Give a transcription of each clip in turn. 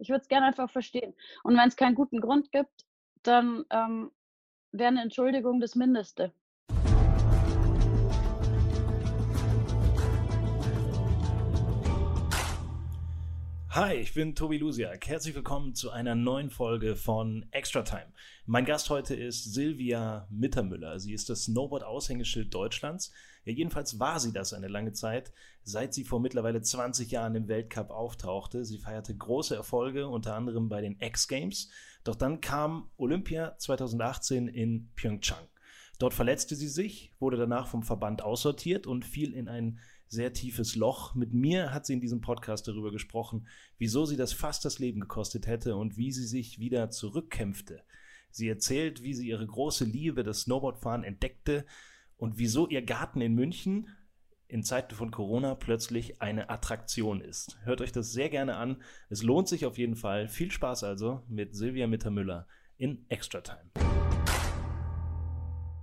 Ich würde es gerne einfach verstehen. Und wenn es keinen guten Grund gibt, dann ähm, wäre eine Entschuldigung das Mindeste. Hi, ich bin Tobi Lusiak. Herzlich willkommen zu einer neuen Folge von Extra Time. Mein Gast heute ist Silvia Mittermüller. Sie ist das Snowboard-Aushängeschild Deutschlands. Ja, jedenfalls war sie das eine lange Zeit, seit sie vor mittlerweile 20 Jahren im Weltcup auftauchte. Sie feierte große Erfolge, unter anderem bei den X-Games. Doch dann kam Olympia 2018 in Pyeongchang. Dort verletzte sie sich, wurde danach vom Verband aussortiert und fiel in ein sehr tiefes Loch. Mit mir hat sie in diesem Podcast darüber gesprochen, wieso sie das fast das Leben gekostet hätte und wie sie sich wieder zurückkämpfte. Sie erzählt, wie sie ihre große Liebe, das Snowboardfahren, entdeckte und wieso ihr Garten in München in Zeiten von Corona plötzlich eine Attraktion ist. Hört euch das sehr gerne an. Es lohnt sich auf jeden Fall. Viel Spaß also mit Silvia Mittermüller in Extra Time.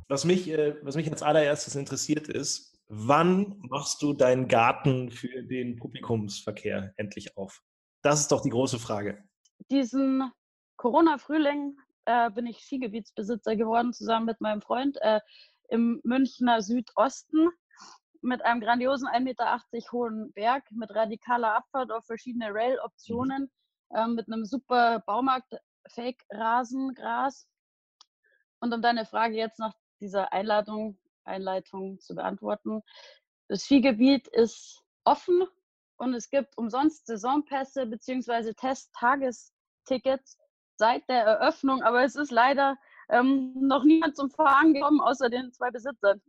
Was mich, äh, was mich als allererstes interessiert ist, wann machst du deinen Garten für den Publikumsverkehr endlich auf? Das ist doch die große Frage. Diesen Corona-Frühling äh, bin ich Skigebietsbesitzer geworden, zusammen mit meinem Freund äh, im Münchner Südosten mit einem grandiosen 1,80 Meter hohen Berg, mit radikaler Abfahrt auf verschiedene Rail-Optionen, äh, mit einem super Baumarkt-Fake-Rasengras. Und um deine Frage jetzt nach dieser Einladung Einleitung zu beantworten. Das Skigebiet ist offen und es gibt umsonst Saisonpässe bzw. Testtagestickets seit der Eröffnung, aber es ist leider ähm, noch niemand zum Fahren gekommen, außer den zwei Besitzern.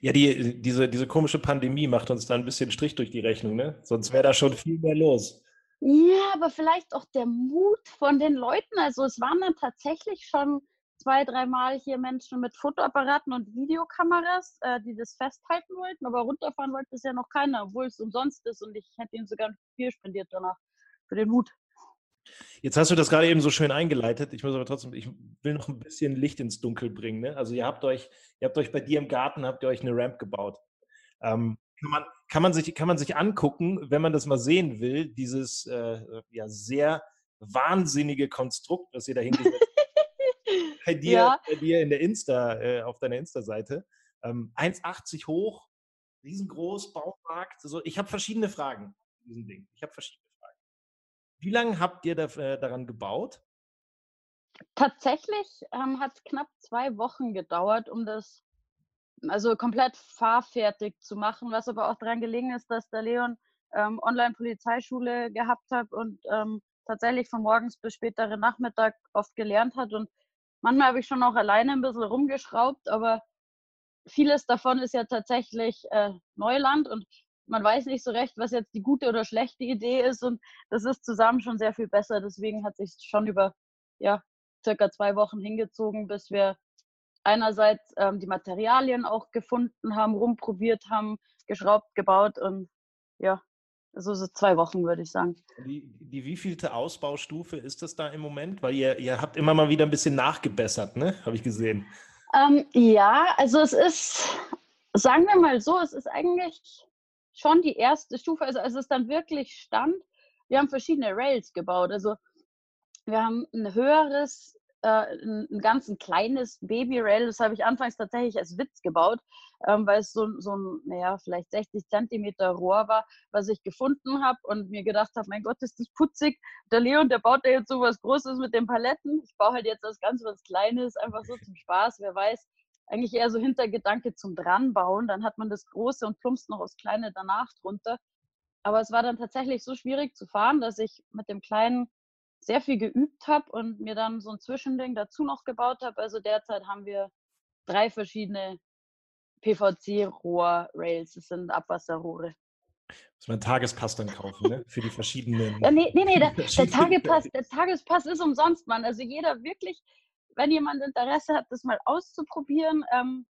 Ja, die, diese, diese komische Pandemie macht uns da ein bisschen Strich durch die Rechnung, ne? Sonst wäre da schon viel mehr los. Ja, aber vielleicht auch der Mut von den Leuten. Also es waren dann tatsächlich schon zwei, dreimal hier Menschen mit Fotoapparaten und Videokameras, äh, die das festhalten wollten, aber runterfahren wollte es ja noch keiner, obwohl es umsonst ist und ich hätte ihnen sogar viel spendiert danach für den Mut. Jetzt hast du das gerade eben so schön eingeleitet. Ich muss aber trotzdem, ich will noch ein bisschen Licht ins Dunkel bringen. Ne? Also ihr habt euch, ihr habt euch bei dir im Garten, habt ihr euch eine Ramp gebaut. Ähm, kann, man, kann, man sich, kann man sich angucken, wenn man das mal sehen will, dieses äh, ja, sehr wahnsinnige Konstrukt, was ihr da hingesetzt habt. bei dir, ja. bei dir in der Insta, äh, auf deiner Insta-Seite. Ähm, 1,80 hoch, riesengroß, Baumarkt. So, ich habe verschiedene Fragen zu diesem Ding. Ich habe verschiedene Fragen. Wie lange habt ihr äh, daran gebaut? Tatsächlich ähm, hat es knapp zwei Wochen gedauert, um das also komplett fahrfertig zu machen, was aber auch daran gelegen ist, dass der Leon ähm, Online-Polizeischule gehabt hat und ähm, tatsächlich von morgens bis späteren Nachmittag oft gelernt hat und Manchmal habe ich schon auch alleine ein bisschen rumgeschraubt, aber vieles davon ist ja tatsächlich äh, Neuland und man weiß nicht so recht, was jetzt die gute oder schlechte Idee ist und das ist zusammen schon sehr viel besser. Deswegen hat sich schon über ja, circa zwei Wochen hingezogen, bis wir einerseits ähm, die Materialien auch gefunden haben, rumprobiert haben, geschraubt, gebaut und ja, also so zwei Wochen, würde ich sagen. Die, die wievielte Ausbaustufe ist das da im Moment? Weil ihr, ihr habt immer mal wieder ein bisschen nachgebessert, ne? Habe ich gesehen. Ähm, ja, also es ist, sagen wir mal so, es ist eigentlich schon die erste Stufe. Also als es dann wirklich stand, wir haben verschiedene Rails gebaut. Also wir haben ein höheres äh, ein, ein ganz ein kleines Baby-Rail. Das habe ich anfangs tatsächlich als Witz gebaut, ähm, weil es so, so ein, naja, vielleicht 60 Zentimeter Rohr war, was ich gefunden habe und mir gedacht habe, mein Gott, ist das putzig. Der Leon, der baut da jetzt so was Großes mit den Paletten. Ich baue halt jetzt das ganz was Kleines, einfach so zum Spaß. Wer weiß, eigentlich eher so Hintergedanke zum Dranbauen. Dann hat man das Große und plumpst noch aufs Kleine danach drunter. Aber es war dann tatsächlich so schwierig zu fahren, dass ich mit dem kleinen sehr viel geübt habe und mir dann so ein Zwischending dazu noch gebaut habe. Also derzeit haben wir drei verschiedene PVC-Rohr-Rails. Das sind Abwasserrohre. Muss man einen Tagespass dann kaufen, ne? Für die verschiedenen. Ja, nee, nee, nee, der, der, Tagespass, der Tagespass ist umsonst, Mann. Also jeder wirklich, wenn jemand Interesse hat, das mal auszuprobieren, ähm,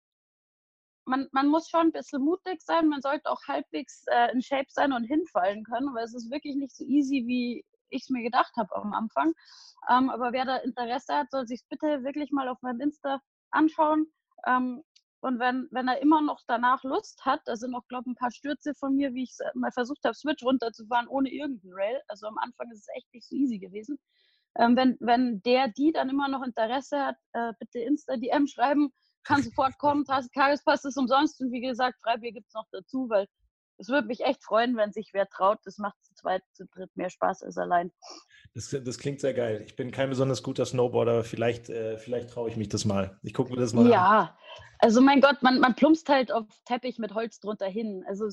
man, man muss schon ein bisschen mutig sein, man sollte auch halbwegs äh, in Shape sein und hinfallen können, weil es ist wirklich nicht so easy, wie ich es mir gedacht habe am Anfang. Ähm, aber wer da Interesse hat, soll sich bitte wirklich mal auf meinem Insta anschauen. Ähm, und wenn, wenn er immer noch danach Lust hat, da sind auch, glaube ich, ein paar Stürze von mir, wie ich mal versucht habe, Switch runterzufahren ohne irgendeinen Rail. Also am Anfang ist es echt nicht so easy gewesen. Ähm, wenn, wenn der, die dann immer noch Interesse hat, äh, bitte Insta-DM schreiben, kann sofort kommen, Tagespass ist umsonst und wie gesagt, Freibier gibt es noch dazu, weil es würde mich echt freuen, wenn sich wer traut. Das macht zu zweit, zu dritt mehr Spaß als allein. Das, das klingt sehr geil. Ich bin kein besonders guter Snowboarder, aber vielleicht, äh, vielleicht traue ich mich das mal. Ich gucke mir das mal ja. an. Ja, also mein Gott, man, man plumpst halt auf Teppich mit Holz drunter hin. Also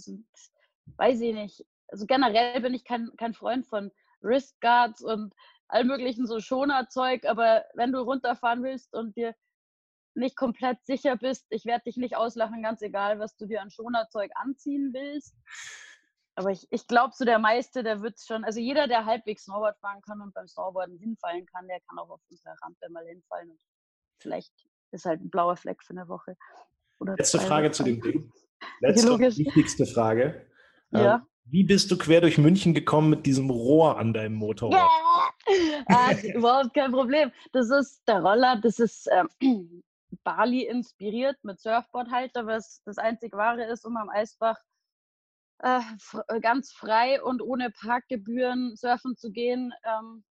weiß ich nicht. Also generell bin ich kein, kein Freund von Wristguards und all möglichen so Schonerzeug, aber wenn du runterfahren willst und dir nicht komplett sicher bist, ich werde dich nicht auslachen, ganz egal, was du dir an Schonerzeug anziehen willst. Aber ich, ich glaube, so der meiste, der wird schon, also jeder, der halbwegs Snowboard fahren kann und beim Snowboarden hinfallen kann, der kann auch auf unserer Rampe mal hinfallen. Und vielleicht ist halt ein blauer Fleck für eine Woche. Letzte Frage zu dem Ding. Letzte wichtigste Frage. Ja. Ähm, wie bist du quer durch München gekommen mit diesem Rohr an deinem Motorrad? Yeah. ah, überhaupt kein Problem. Das ist der Roller, das ist ähm, Bali inspiriert mit Surfboardhalter, was das einzig wahre ist, um am Eisbach äh, äh, ganz frei und ohne Parkgebühren surfen zu gehen. Ähm,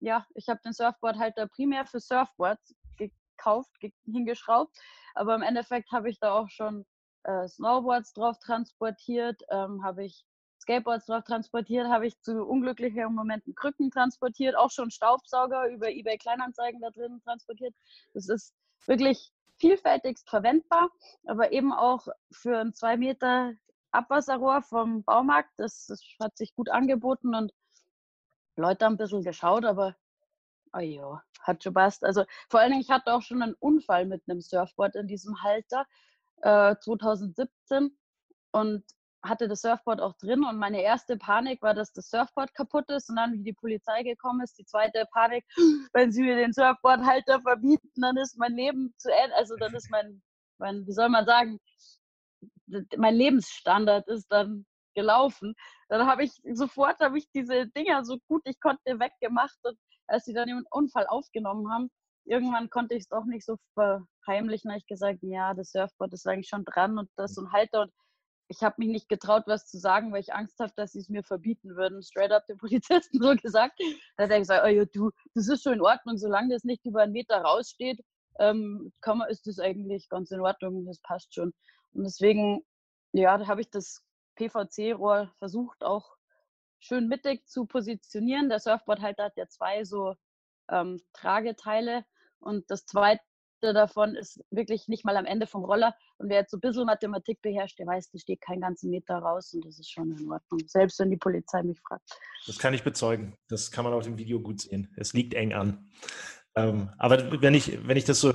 ja, ich habe den Surfboardhalter primär für Surfboards gekauft, ge hingeschraubt, aber im Endeffekt habe ich da auch schon äh, Snowboards drauf transportiert, ähm, habe ich Skateboards drauf transportiert, habe ich zu unglücklichen Momenten Krücken transportiert, auch schon Staubsauger über eBay Kleinanzeigen da drin transportiert. Das ist wirklich vielfältigst verwendbar, aber eben auch für ein zwei Meter Abwasserrohr vom Baumarkt. Das, das hat sich gut angeboten und Leute haben ein bisschen geschaut, aber oh jo, hat schon passt. Also vor allen Dingen, ich hatte auch schon einen Unfall mit einem Surfboard in diesem Halter äh, 2017 und hatte das Surfboard auch drin und meine erste Panik war, dass das Surfboard kaputt ist und dann, wie die Polizei gekommen ist, die zweite Panik, wenn sie mir den Surfboardhalter verbieten, dann ist mein Leben zu Ende, also dann ist mein, mein, wie soll man sagen, mein Lebensstandard ist dann gelaufen. Dann habe ich sofort habe ich diese Dinger so gut ich konnte weggemacht und als sie dann den Unfall aufgenommen haben, irgendwann konnte ich es doch nicht so verheimlichen. habe ich gesagt, ja, das Surfboard ist eigentlich schon dran und das so ein Halter und ich habe mich nicht getraut, was zu sagen, weil ich Angst habe, dass sie es mir verbieten würden. Straight up den Polizisten so gesagt. Da hat er gesagt, oh ja, du, das ist schon in Ordnung, solange das nicht über einen Meter raussteht, ähm, kann man, ist das eigentlich ganz in Ordnung, das passt schon. Und deswegen, ja, da habe ich das PVC-Rohr versucht, auch schön mittig zu positionieren. Der Surfboardhalter hat ja zwei so ähm, Trageteile und das zweite davon ist wirklich nicht mal am Ende vom Roller. Und wer jetzt so ein bisschen Mathematik beherrscht, der weiß, da steht keinen ganzen Meter raus und das ist schon in Ordnung. Selbst wenn die Polizei mich fragt. Das kann ich bezeugen. Das kann man auf dem Video gut sehen. Es liegt eng an. Ähm, aber wenn ich, wenn ich das so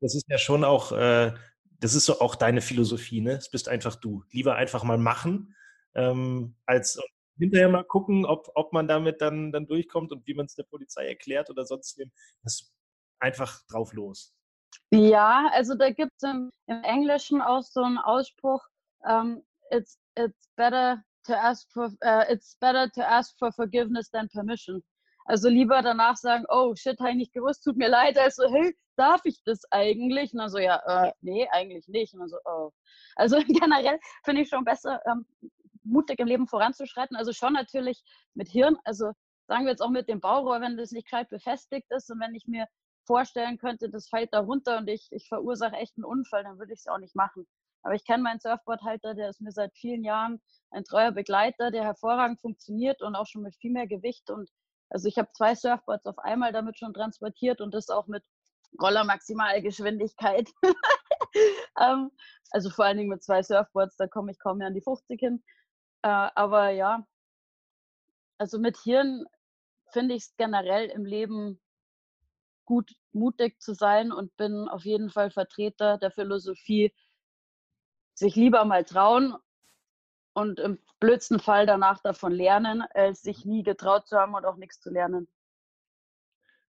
das ist ja schon auch, äh, das ist so auch deine Philosophie, ne? Es bist einfach du. Lieber einfach mal machen, ähm, als hinterher mal gucken, ob, ob man damit dann, dann durchkommt und wie man es der Polizei erklärt oder sonst wem. Das einfach drauf los. Ja, also da gibt es im, im, Englischen auch so einen Ausspruch, um, ähm, it's, it's better to ask for uh, it's better to ask for forgiveness than permission. Also lieber danach sagen, oh shit, habe ich nicht gewusst, tut mir leid, als so, hey, darf ich das eigentlich? Und dann so, ja, äh, nee, eigentlich nicht. Und dann so, oh. Also generell finde ich schon besser, ähm, mutig im Leben voranzuschreiten. Also schon natürlich mit Hirn, also sagen wir jetzt auch mit dem Baurohr, wenn das nicht gescheit befestigt ist und wenn ich mir vorstellen könnte, das fällt da runter und ich, ich verursache echt einen Unfall, dann würde ich es auch nicht machen. Aber ich kenne meinen Surfboardhalter, der ist mir seit vielen Jahren ein treuer Begleiter, der hervorragend funktioniert und auch schon mit viel mehr Gewicht. Und also ich habe zwei Surfboards auf einmal damit schon transportiert und das auch mit Roller Maximalgeschwindigkeit. ähm, also vor allen Dingen mit zwei Surfboards, da komme ich kaum mehr an die 50 hin. Äh, aber ja, also mit Hirn finde ich es generell im Leben gut, mutig zu sein und bin auf jeden Fall Vertreter der Philosophie, sich lieber mal trauen und im blödsten Fall danach davon lernen, als sich nie getraut zu haben und auch nichts zu lernen.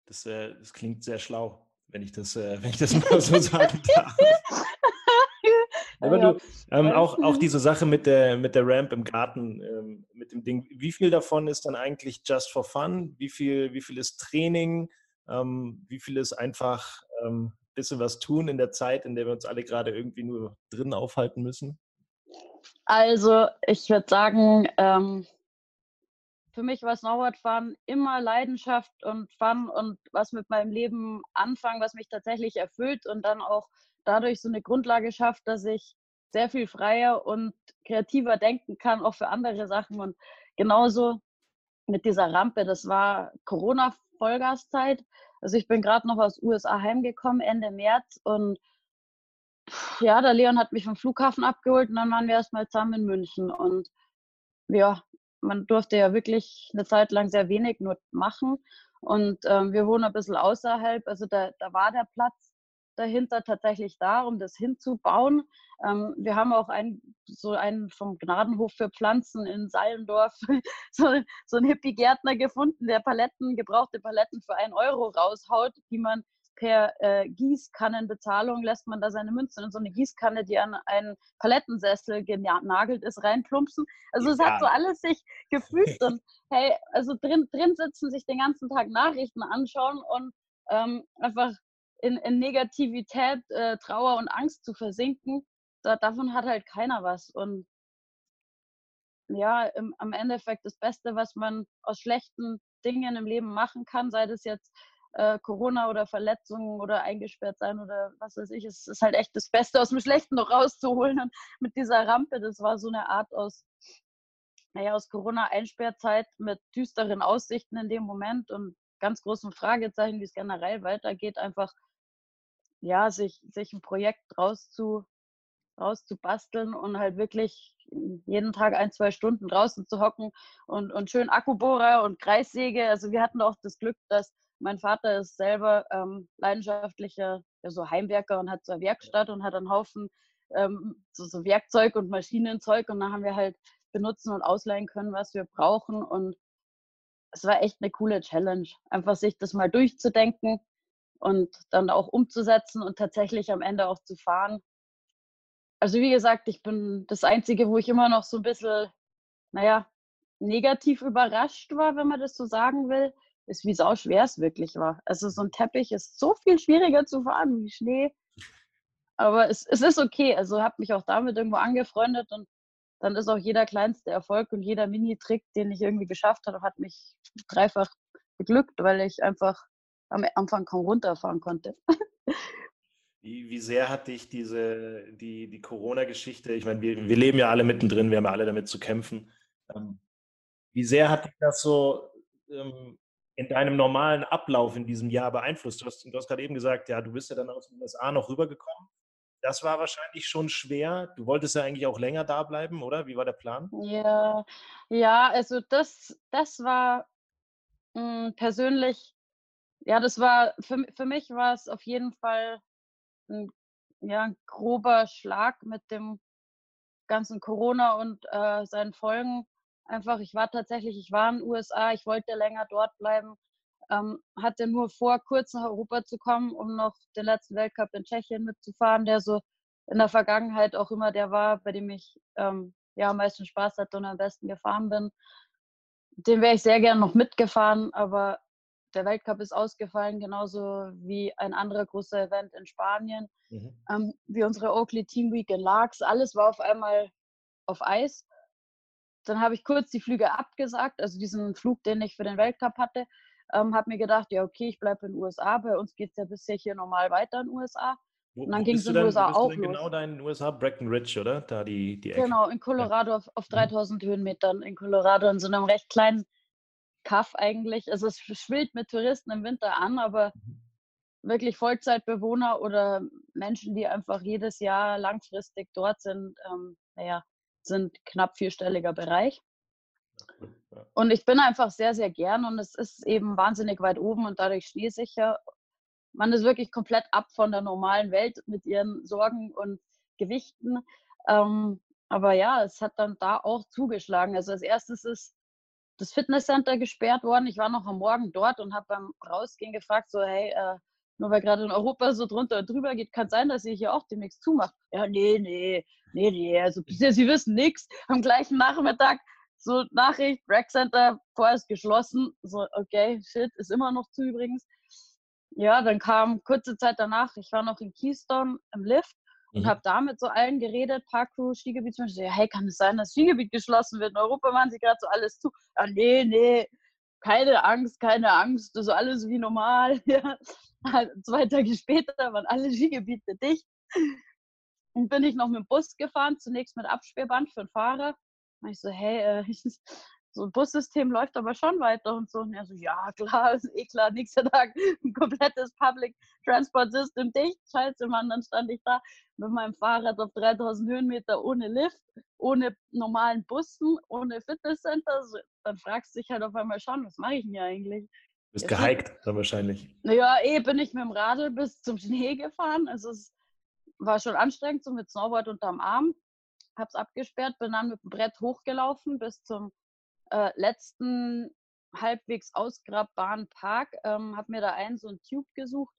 Das, äh, das klingt sehr schlau, wenn ich das, äh, wenn ich das mal so sagen darf. Aber du, ähm, auch, auch diese Sache mit der, mit der Ramp im Garten, ähm, mit dem Ding, wie viel davon ist dann eigentlich just for fun? Wie viel, wie viel ist Training? Ähm, wie viel ist einfach ein ähm, bisschen was tun in der Zeit, in der wir uns alle gerade irgendwie nur drin aufhalten müssen? Also, ich würde sagen, ähm, für mich war Snowboardfahren immer Leidenschaft und Fun und was mit meinem Leben anfangen, was mich tatsächlich erfüllt und dann auch dadurch so eine Grundlage schafft, dass ich sehr viel freier und kreativer denken kann, auch für andere Sachen. Und genauso mit dieser Rampe, das war Corona-Vollgaszeit. Also ich bin gerade noch aus USA heimgekommen, Ende März. Und ja, der Leon hat mich vom Flughafen abgeholt und dann waren wir erstmal zusammen in München. Und ja, man durfte ja wirklich eine Zeit lang sehr wenig nur machen. Und ähm, wir wohnen ein bisschen außerhalb. Also da, da war der Platz dahinter tatsächlich da, um das hinzubauen. Ähm, wir haben auch ein, so einen vom Gnadenhof für Pflanzen in Seilendorf, so, so einen Hippie-Gärtner gefunden, der Paletten, gebrauchte Paletten für einen Euro raushaut, die man per äh, Gießkannenbezahlung lässt man da seine Münzen in so eine Gießkanne, die an einen Palettensessel genagelt ist, reinplumpsen. Also es hat so alles sich gefügt und hey, also drin, drin sitzen, sich den ganzen Tag Nachrichten anschauen und ähm, einfach in, in Negativität, äh, Trauer und Angst zu versinken, da, davon hat halt keiner was. Und ja, im, am Endeffekt das Beste, was man aus schlechten Dingen im Leben machen kann, sei das jetzt äh, Corona oder Verletzungen oder eingesperrt sein oder was weiß ich, es ist halt echt das Beste aus dem Schlechten noch rauszuholen. Und mit dieser Rampe, das war so eine Art aus, naja, aus Corona-Einsperrzeit mit düsteren Aussichten in dem Moment und ganz großen Fragezeichen, wie es generell weitergeht, einfach ja, sich, sich ein Projekt rauszu, rauszubasteln und halt wirklich jeden Tag ein, zwei Stunden draußen zu hocken und, und schön Akkubohrer und Kreissäge. Also wir hatten auch das Glück, dass mein Vater ist selber ähm, leidenschaftlicher ja, so Heimwerker und hat so eine Werkstatt und hat einen Haufen ähm, so, so Werkzeug und Maschinenzeug und da haben wir halt benutzen und ausleihen können, was wir brauchen. Und es war echt eine coole Challenge, einfach sich das mal durchzudenken und dann auch umzusetzen und tatsächlich am Ende auch zu fahren. Also wie gesagt, ich bin das Einzige, wo ich immer noch so ein bisschen, naja, negativ überrascht war, wenn man das so sagen will, ist, wie sau schwer es wirklich war. Also so ein Teppich ist so viel schwieriger zu fahren wie Schnee. Aber es, es ist okay. Also habe mich auch damit irgendwo angefreundet und dann ist auch jeder kleinste Erfolg und jeder Mini-Trick, den ich irgendwie geschafft habe, hat mich dreifach beglückt, weil ich einfach am Anfang kaum runterfahren konnte. Wie, wie sehr hat dich diese, die, die Corona-Geschichte, ich meine, wir, wir leben ja alle mittendrin, wir haben ja alle damit zu kämpfen. Ähm, wie sehr hat dich das so ähm, in deinem normalen Ablauf in diesem Jahr beeinflusst? Du hast, du hast gerade eben gesagt, ja, du bist ja dann aus den USA noch rübergekommen. Das war wahrscheinlich schon schwer. Du wolltest ja eigentlich auch länger da bleiben, oder? Wie war der Plan? Ja, ja also das, das war mh, hm, persönlich ja, das war für, für mich war es auf jeden Fall ein, ja, ein grober Schlag mit dem ganzen Corona und äh, seinen Folgen. Einfach, ich war tatsächlich, ich war in den USA, ich wollte länger dort bleiben, ähm, hatte nur vor, kurz nach Europa zu kommen, um noch den letzten Weltcup in Tschechien mitzufahren, der so in der Vergangenheit auch immer der war, bei dem ich ähm, ja am meisten Spaß hatte und am besten gefahren bin. Den wäre ich sehr gern noch mitgefahren, aber der Weltcup ist ausgefallen, genauso wie ein anderer großer Event in Spanien, mhm. ähm, wie unsere Oakley Team Week in Largs. Alles war auf einmal auf Eis. Dann habe ich kurz die Flüge abgesagt, also diesen Flug, den ich für den Weltcup hatte. Ähm, habe mir gedacht, ja, okay, ich bleibe in den USA. Bei uns geht es ja bisher hier normal weiter in den USA. Wo, und dann ging es in den USA auch los. Genau da in den USA, Breckenridge, oder? Da die, die Ecke. Genau, in Colorado auf, auf 3000 mhm. Höhenmetern in Colorado in so einem recht kleinen Kaff eigentlich. Also es schwillt mit Touristen im Winter an, aber mhm. wirklich Vollzeitbewohner oder Menschen, die einfach jedes Jahr langfristig dort sind, ähm, naja, sind knapp vierstelliger Bereich. Und ich bin einfach sehr, sehr gern und es ist eben wahnsinnig weit oben und dadurch schneesicher. Man ist wirklich komplett ab von der normalen Welt mit ihren Sorgen und Gewichten. Ähm, aber ja, es hat dann da auch zugeschlagen. Also als erstes ist das Fitnesscenter gesperrt worden. Ich war noch am Morgen dort und habe beim Rausgehen gefragt, so hey, äh, nur weil gerade in Europa so drunter und drüber geht, kann sein, dass ihr hier auch demnächst zumacht. Ja, nee, nee, nee, nee, also bisher, sie wissen nichts. Am gleichen Nachmittag so Nachricht, Rec Center vorerst geschlossen. So, okay, shit, ist immer noch zu übrigens. Ja, dann kam kurze Zeit danach, ich war noch in Keystone im Lift und mhm. habe da mit so allen geredet, Parkcrew, Skigebiet, zum Beispiel, hey, kann es sein, dass Skigebiet geschlossen wird? In Europa machen sie gerade so alles zu. Ja, nee, nee, keine Angst, keine Angst, das ist alles wie normal. Ja. Zwei Tage später waren alle Skigebiete dicht. Und bin ich noch mit dem Bus gefahren, zunächst mit Absperrband für den Fahrer. Und ich so, hey, äh, so ein Bussystem läuft aber schon weiter und so. Und er so, ja, klar, ist eh klar, nächster Tag ein komplettes Public Transport System dicht. Scheiße, Mann, dann stand ich da mit meinem Fahrrad auf 3000 Höhenmeter ohne Lift, ohne normalen Bussen, ohne Fitnesscenter. Dann fragst du dich halt auf einmal schon, was mache ich denn hier eigentlich? Bist ja, gehiked dann wahrscheinlich. Naja, eh bin ich mit dem Radl bis zum Schnee gefahren. Also es war schon anstrengend, so mit Snowboard unterm Arm. Hab's abgesperrt, bin dann mit dem Brett hochgelaufen bis zum äh, letzten halbwegs ausgrabbaren Park, ähm, habe mir da einen so ein Tube gesucht,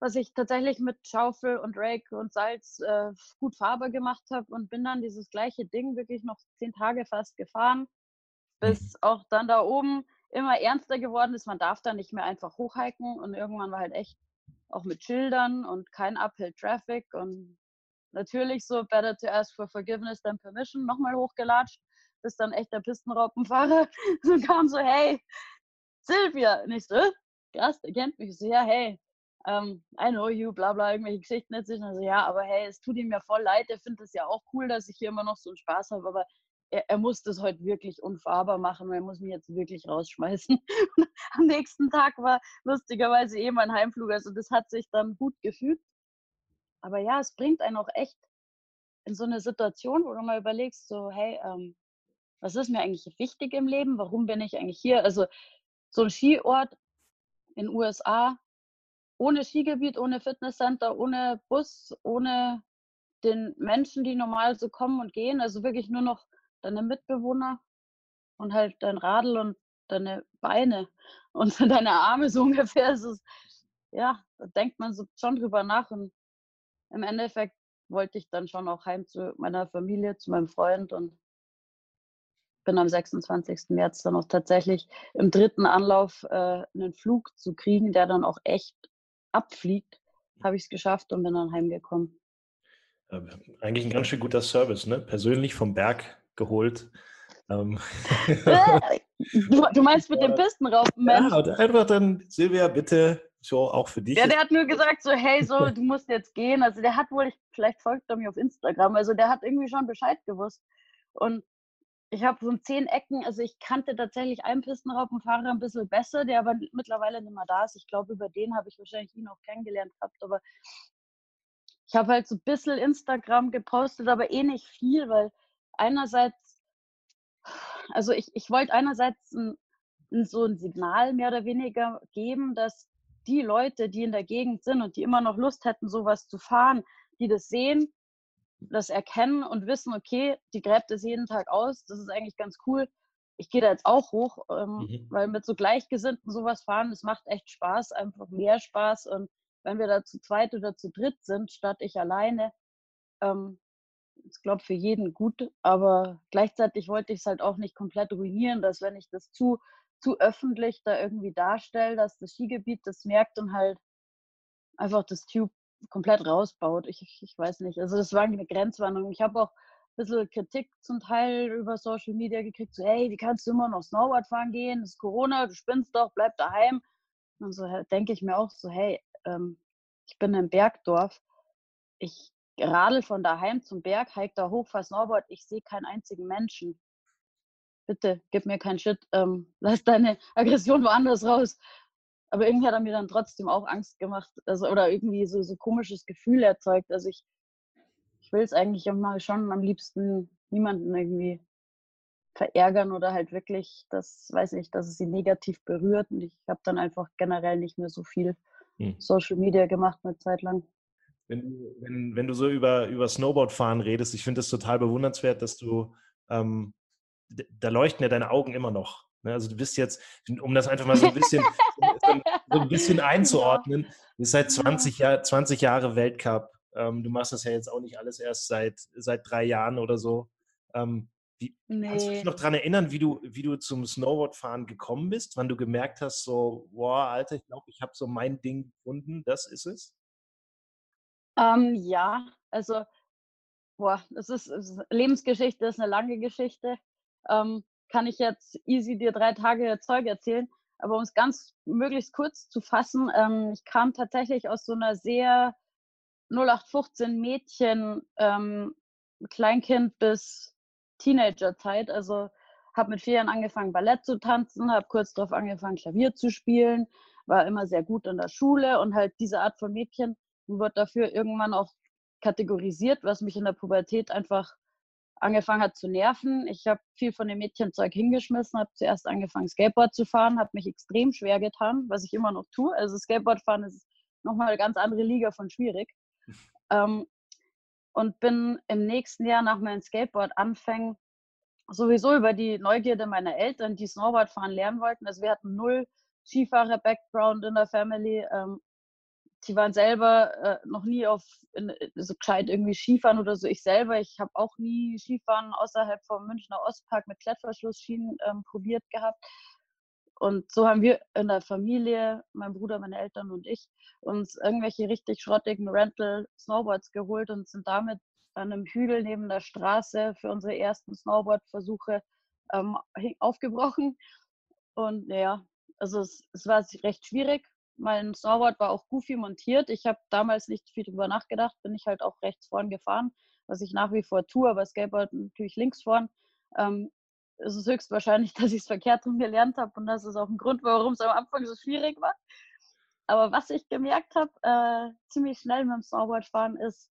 was ich tatsächlich mit Schaufel und Rake und Salz äh, gut Farbe gemacht habe und bin dann dieses gleiche Ding wirklich noch zehn Tage fast gefahren, bis mhm. auch dann da oben immer ernster geworden ist. Man darf da nicht mehr einfach hochhiken und irgendwann war halt echt auch mit Schildern und kein Uphill Traffic und natürlich so better to ask for forgiveness than permission nochmal hochgelatscht bis dann echt der Pistenraupenfahrer so kam so, hey, Silvia. Und ich so, krass, der kennt mich. Ich so, ja, hey, um, ähm, I know you, bla bla, irgendwelche Geschichten erzählen. Also ja, aber hey, es tut ihm ja voll leid. Er findet es ja auch cool, dass ich hier immer noch so einen Spaß habe, aber er, er muss das heute wirklich unfahrbar machen und er muss mich jetzt wirklich rausschmeißen. Am nächsten Tag war lustigerweise eh mein Heimflug. Also das hat sich dann gut gefühlt. Aber ja, es bringt einen auch echt in so eine Situation, wo du mal überlegst, so, hey, ähm, was ist mir eigentlich wichtig im Leben? Warum bin ich eigentlich hier? Also so ein Skiort in den USA ohne Skigebiet, ohne Fitnesscenter, ohne Bus, ohne den Menschen, die normal so kommen und gehen, also wirklich nur noch deine Mitbewohner und halt dein Radl und deine Beine und deine Arme so ungefähr. Es ist, ja, da denkt man so schon drüber nach und im Endeffekt wollte ich dann schon auch heim zu meiner Familie, zu meinem Freund und bin am 26. März dann auch tatsächlich im dritten Anlauf äh, einen Flug zu kriegen, der dann auch echt abfliegt, habe ich es geschafft und bin dann heimgekommen. Äh, eigentlich ein ganz schön guter Service, ne? Persönlich vom Berg geholt. Ähm. du, du, meinst mit dem Pistenraupen, Mensch? Ja, und einfach dann, Silvia, bitte, so auch für dich. Ja, der hat nur gesagt, so, hey, so, du musst jetzt gehen. Also der hat wohl, ich, vielleicht folgt er mir auf Instagram, also der hat irgendwie schon Bescheid gewusst. Und ich habe so zehn Ecken, also ich kannte tatsächlich einen Pistenraupenfahrer ein bisschen besser, der aber mittlerweile nicht mehr da ist. Ich glaube, über den habe ich wahrscheinlich ihn auch kennengelernt gehabt, aber ich habe halt so ein bisschen Instagram gepostet, aber eh nicht viel, weil einerseits, also ich, ich wollte einerseits ein, ein, so ein Signal mehr oder weniger geben, dass die Leute, die in der Gegend sind und die immer noch Lust hätten, sowas zu fahren, die das sehen, das erkennen und wissen, okay, die gräbt es jeden Tag aus, das ist eigentlich ganz cool. Ich gehe da jetzt auch hoch, ähm, mhm. weil mit so Gleichgesinnten sowas fahren, das macht echt Spaß, einfach mehr Spaß. Und wenn wir da zu zweit oder zu dritt sind, statt ich alleine, ähm, ist, glaube für jeden gut. Aber gleichzeitig wollte ich es halt auch nicht komplett ruinieren, dass wenn ich das zu, zu öffentlich da irgendwie darstelle, dass das Skigebiet das merkt und halt einfach das Tube komplett rausbaut. Ich, ich weiß nicht. Also das war eine Grenzwanderung. Ich habe auch ein bisschen Kritik zum Teil über Social Media gekriegt. So, hey, wie kannst du immer noch Snowboard fahren gehen? Das ist Corona, du spinnst doch, bleib daheim. Und so denke ich mir auch so, hey, ähm, ich bin im Bergdorf. Ich radel von daheim zum Berg, hike da hoch, fahr Snowboard. Ich sehe keinen einzigen Menschen. Bitte, gib mir keinen Shit. Ähm, lass deine Aggression woanders raus. Aber irgendwie hat er mir dann trotzdem auch Angst gemacht, also, oder irgendwie so, so komisches Gefühl erzeugt. Also ich, ich will es eigentlich mal schon am liebsten niemanden irgendwie verärgern oder halt wirklich, das weiß ich, dass es sie negativ berührt. Und ich habe dann einfach generell nicht mehr so viel hm. Social Media gemacht eine Zeit lang. wenn, wenn, wenn du so über, über Snowboardfahren redest, ich finde es total bewundernswert, dass du, ähm, da leuchten ja deine Augen immer noch. Ne? Also du bist jetzt, um das einfach mal so ein bisschen, so ein bisschen einzuordnen, du bist seit 20, Jahr, 20 Jahre Weltcup. Ähm, du machst das ja jetzt auch nicht alles erst seit, seit drei Jahren oder so. Ähm, wie, nee. Kannst du dich noch daran erinnern, wie du, wie du zum Snowboardfahren gekommen bist? Wann du gemerkt hast, so, boah, Alter, ich glaube, ich habe so mein Ding gefunden, das ist es? Ähm, ja, also, boah, es ist, es ist, Lebensgeschichte ist eine lange Geschichte. Ähm, kann ich jetzt easy dir drei Tage Zeug erzählen. Aber um es ganz möglichst kurz zu fassen, ähm, ich kam tatsächlich aus so einer sehr 0815 Mädchen, ähm, Kleinkind bis Teenagerzeit. Also habe mit vier Jahren angefangen, Ballett zu tanzen, habe kurz darauf angefangen, Klavier zu spielen, war immer sehr gut in der Schule und halt diese Art von Mädchen wurde dafür irgendwann auch kategorisiert, was mich in der Pubertät einfach angefangen hat zu nerven. Ich habe viel von dem Mädchenzeug hingeschmissen, habe zuerst angefangen, Skateboard zu fahren, habe mich extrem schwer getan, was ich immer noch tue. Also Skateboardfahren ist nochmal eine ganz andere Liga von schwierig. ähm, und bin im nächsten Jahr nach meinem Skateboard-Anfängen sowieso über die Neugierde meiner Eltern, die Snowboardfahren lernen wollten. Also wir hatten null Skifahrer-Background in der Family. Ähm, die waren selber äh, noch nie auf in, so gescheit irgendwie Skifahren oder so. Ich selber, ich habe auch nie Skifahren außerhalb vom Münchner Ostpark mit Klettverschlussschienen ähm, probiert gehabt. Und so haben wir in der Familie, mein Bruder, meine Eltern und ich, uns irgendwelche richtig schrottigen Rental-Snowboards geholt und sind damit an einem Hügel neben der Straße für unsere ersten Snowboard-Versuche ähm, aufgebrochen. Und ja, also es, es war recht schwierig, mein Snowboard war auch goofy montiert. Ich habe damals nicht viel drüber nachgedacht, bin ich halt auch rechts vorn gefahren, was ich nach wie vor tue, aber Skateboard natürlich links vorn. Ähm, es ist höchstwahrscheinlich, dass ich es verkehrt rum gelernt habe und das ist auch ein Grund, warum es am Anfang so schwierig war. Aber was ich gemerkt habe, äh, ziemlich schnell mit dem Snowboardfahren, ist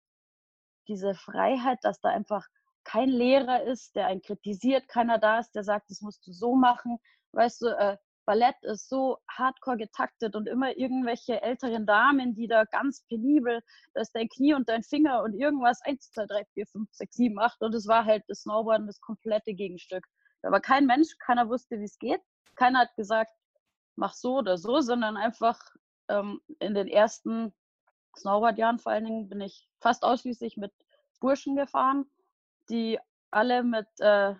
diese Freiheit, dass da einfach kein Lehrer ist, der einen kritisiert, keiner da ist, der sagt, das musst du so machen. Weißt du, äh, Ballett ist so hardcore getaktet und immer irgendwelche älteren Damen, die da ganz penibel, da ist dein Knie und dein Finger und irgendwas 1, 2, 3, 4, 5, 6, 7, 8 und es war halt das Snowboarden das komplette Gegenstück. Da war kein Mensch, keiner wusste, wie es geht. Keiner hat gesagt, mach so oder so, sondern einfach ähm, in den ersten Snowboardjahren vor allen Dingen bin ich fast ausschließlich mit Burschen gefahren, die alle mit äh,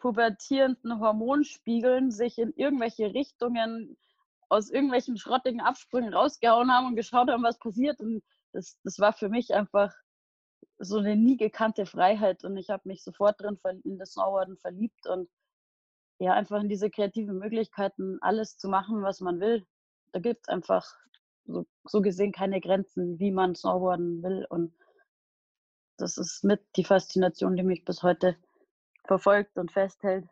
pubertierenden Hormonspiegeln sich in irgendwelche Richtungen aus irgendwelchen schrottigen Absprüngen rausgehauen haben und geschaut haben, was passiert. Und das, das war für mich einfach so eine nie gekannte Freiheit. Und ich habe mich sofort drin in das Snowboarden verliebt und ja, einfach in diese kreativen Möglichkeiten, alles zu machen, was man will. Da gibt es einfach so, so gesehen keine Grenzen, wie man Snowboarden will. Und das ist mit die Faszination, die mich bis heute verfolgt und festhält.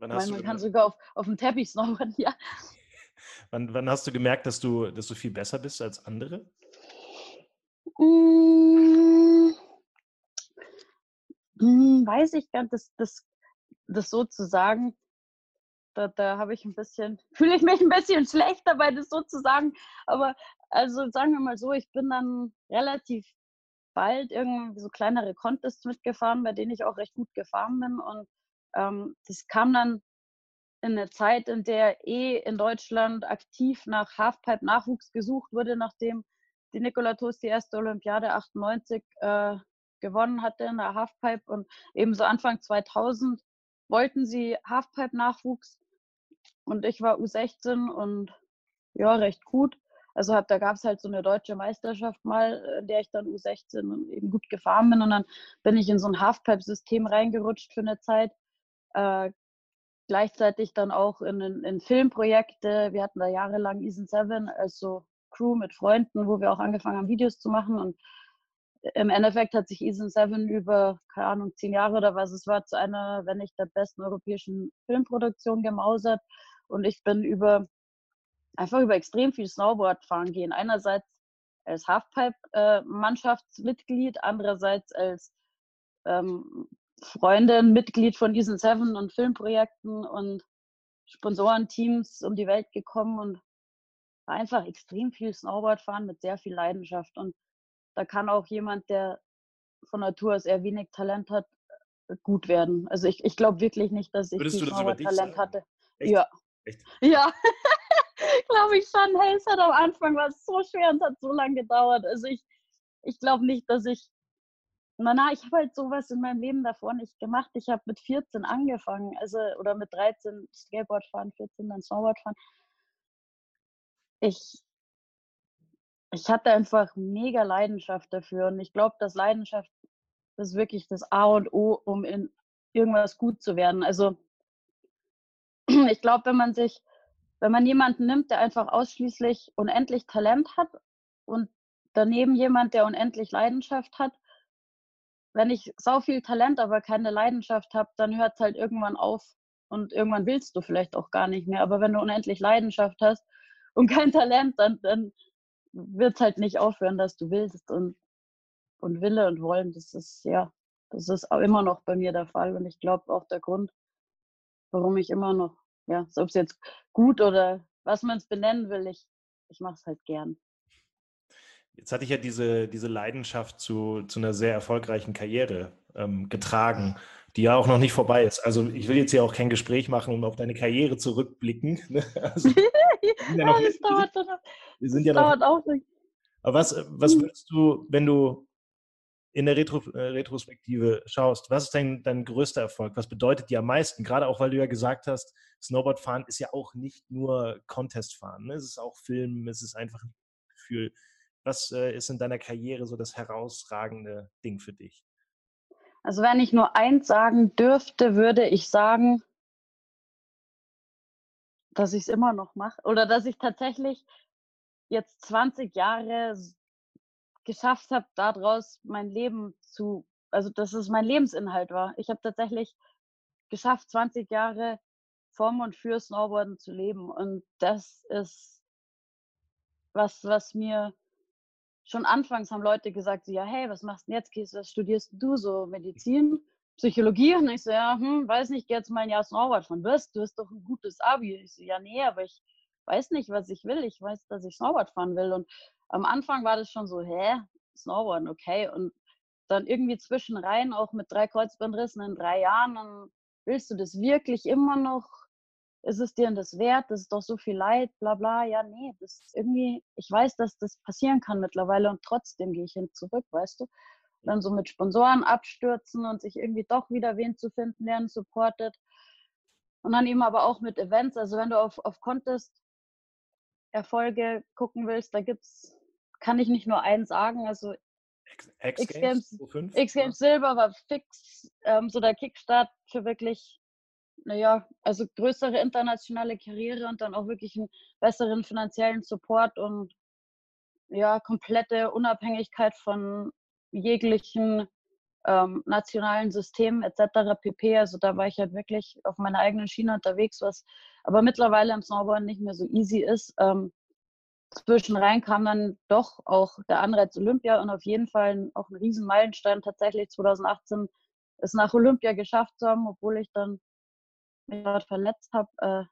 Wann Weil man kann sogar auf, auf dem Teppich snowboarden, ja. Wann, wann hast du gemerkt, dass du, dass du viel besser bist als andere? Hm, hm, weiß ich gar nicht, das, das, das so zu sagen, da, da habe ich ein bisschen, fühle ich mich ein bisschen schlecht dabei, das so zu sagen. Aber also sagen wir mal so, ich bin dann relativ bald irgendwie so kleinere Contests mitgefahren, bei denen ich auch recht gut gefahren bin. Und ähm, das kam dann in eine Zeit, in der eh in Deutschland aktiv nach Halfpipe-Nachwuchs gesucht wurde, nachdem die Nicola Toast die erste Olympiade 98 äh, gewonnen hatte in der Halfpipe und ebenso Anfang 2000 wollten sie Halfpipe-Nachwuchs und ich war U16 und ja, recht gut. Also hab, da gab es halt so eine deutsche Meisterschaft mal, in der ich dann U16 und eben gut gefahren bin. Und dann bin ich in so ein Halfpipe-System reingerutscht für eine Zeit. Äh, gleichzeitig dann auch in, in, in, Filmprojekte. Wir hatten da jahrelang Eason 7, also Crew mit Freunden, wo wir auch angefangen haben, Videos zu machen. Und im Endeffekt hat sich Eason 7 über, keine Ahnung, zehn Jahre oder was es war, zu einer, wenn nicht der besten europäischen Filmproduktion gemausert. Und ich bin über einfach über extrem viel Snowboard fahren gehen. Einerseits als Halfpipe-Mannschaftsmitglied, andererseits als ähm, Freundin, Mitglied von diesen Seven und Filmprojekten und Sponsorenteams um die Welt gekommen und war einfach extrem viel Snowboard fahren mit sehr viel Leidenschaft. Und da kann auch jemand, der von Natur aus eher wenig Talent hat, gut werden. Also ich, ich glaube wirklich nicht, dass ich Würdest viel du das über dich Talent sagen? hatte. Echt? Ja. Echt? Ja. Glaube ich es hat am Anfang war es so schwer und hat so lange gedauert. Also ich, ich glaube nicht, dass ich. Na, na, ich habe halt sowas in meinem Leben davor nicht gemacht. Ich habe mit 14 angefangen, also oder mit 13 Skateboard fahren, 14 dann Snowboard fahren. Ich, ich hatte einfach mega Leidenschaft dafür und ich glaube, dass Leidenschaft ist wirklich das A und O, um in irgendwas gut zu werden. Also ich glaube, wenn man sich, wenn man jemanden nimmt, der einfach ausschließlich unendlich Talent hat und daneben jemand, der unendlich Leidenschaft hat, wenn ich so viel Talent, aber keine Leidenschaft habe, dann hört es halt irgendwann auf und irgendwann willst du vielleicht auch gar nicht mehr. Aber wenn du unendlich Leidenschaft hast und kein Talent, dann, dann wird es halt nicht aufhören, dass du willst. Und, und Wille und Wollen, das ist ja, das ist auch immer noch bei mir der Fall. Und ich glaube auch der Grund, warum ich immer noch, ja, ob es jetzt gut oder was man es benennen will, ich, ich mache es halt gern. Jetzt hatte ich ja diese, diese Leidenschaft zu, zu einer sehr erfolgreichen Karriere ähm, getragen, die ja auch noch nicht vorbei ist. Also ich will jetzt hier auch kein Gespräch machen, um auf deine Karriere zurückblicken. Ne? Also, ja noch, das dauert, wir sind ja dauert noch, auch nicht. Aber was, was würdest du, wenn du in der Retro, äh, Retrospektive schaust, was ist dein, dein größter Erfolg? Was bedeutet dir am meisten? Gerade auch, weil du ja gesagt hast, Snowboardfahren ist ja auch nicht nur Contestfahren. Ne? Es ist auch Film, es ist einfach ein Gefühl. Was äh, ist in deiner Karriere so das herausragende Ding für dich? Also wenn ich nur eins sagen dürfte, würde ich sagen, dass ich es immer noch mache oder dass ich tatsächlich jetzt 20 Jahre geschafft habe, daraus mein Leben zu, also dass es mein Lebensinhalt war. Ich habe tatsächlich geschafft, 20 Jahre vom und für Snowboarden zu leben. Und das ist was, was mir schon anfangs haben Leute gesagt, so, ja, hey, was machst du denn jetzt? was studierst du so? Medizin, Psychologie? Und ich so, ja, hm, weiß nicht, geh jetzt mal ein Jahr Snowboard von was? Du hast doch ein gutes Abi. Ich so, ja, nee, aber ich weiß nicht, was ich will. Ich weiß, dass ich Snowboard fahren will. Und am Anfang war das schon so, hä, Snowboarden, okay. Und dann irgendwie zwischenrein, auch mit drei Kreuzbandrissen in drei Jahren, dann willst du das wirklich immer noch? Ist es dir das wert? Das ist doch so viel Leid, bla bla. Ja, nee, das ist irgendwie, ich weiß, dass das passieren kann mittlerweile und trotzdem gehe ich hin zurück, weißt du? Dann so mit Sponsoren abstürzen und sich irgendwie doch wieder wen zu finden, der einen supportet. Und dann eben aber auch mit Events. Also wenn du auf, auf Contest Erfolge gucken willst, da gibt's, kann ich nicht nur einen sagen. Also X Games, X Games Silber war fix, ähm, so der Kickstart für wirklich, naja, also größere internationale Karriere und dann auch wirklich einen besseren finanziellen Support und ja, komplette Unabhängigkeit von jeglichen ähm, nationalen Systemen etc. pp. Also da war ich halt wirklich auf meiner eigenen Schiene unterwegs, was aber mittlerweile im Snowboard nicht mehr so easy ist. Ähm, zwischenrein kam dann doch auch der Anreiz Olympia und auf jeden Fall auch ein Riesenmeilenstein tatsächlich 2018 es nach Olympia geschafft zu haben, obwohl ich dann mich dort verletzt habe.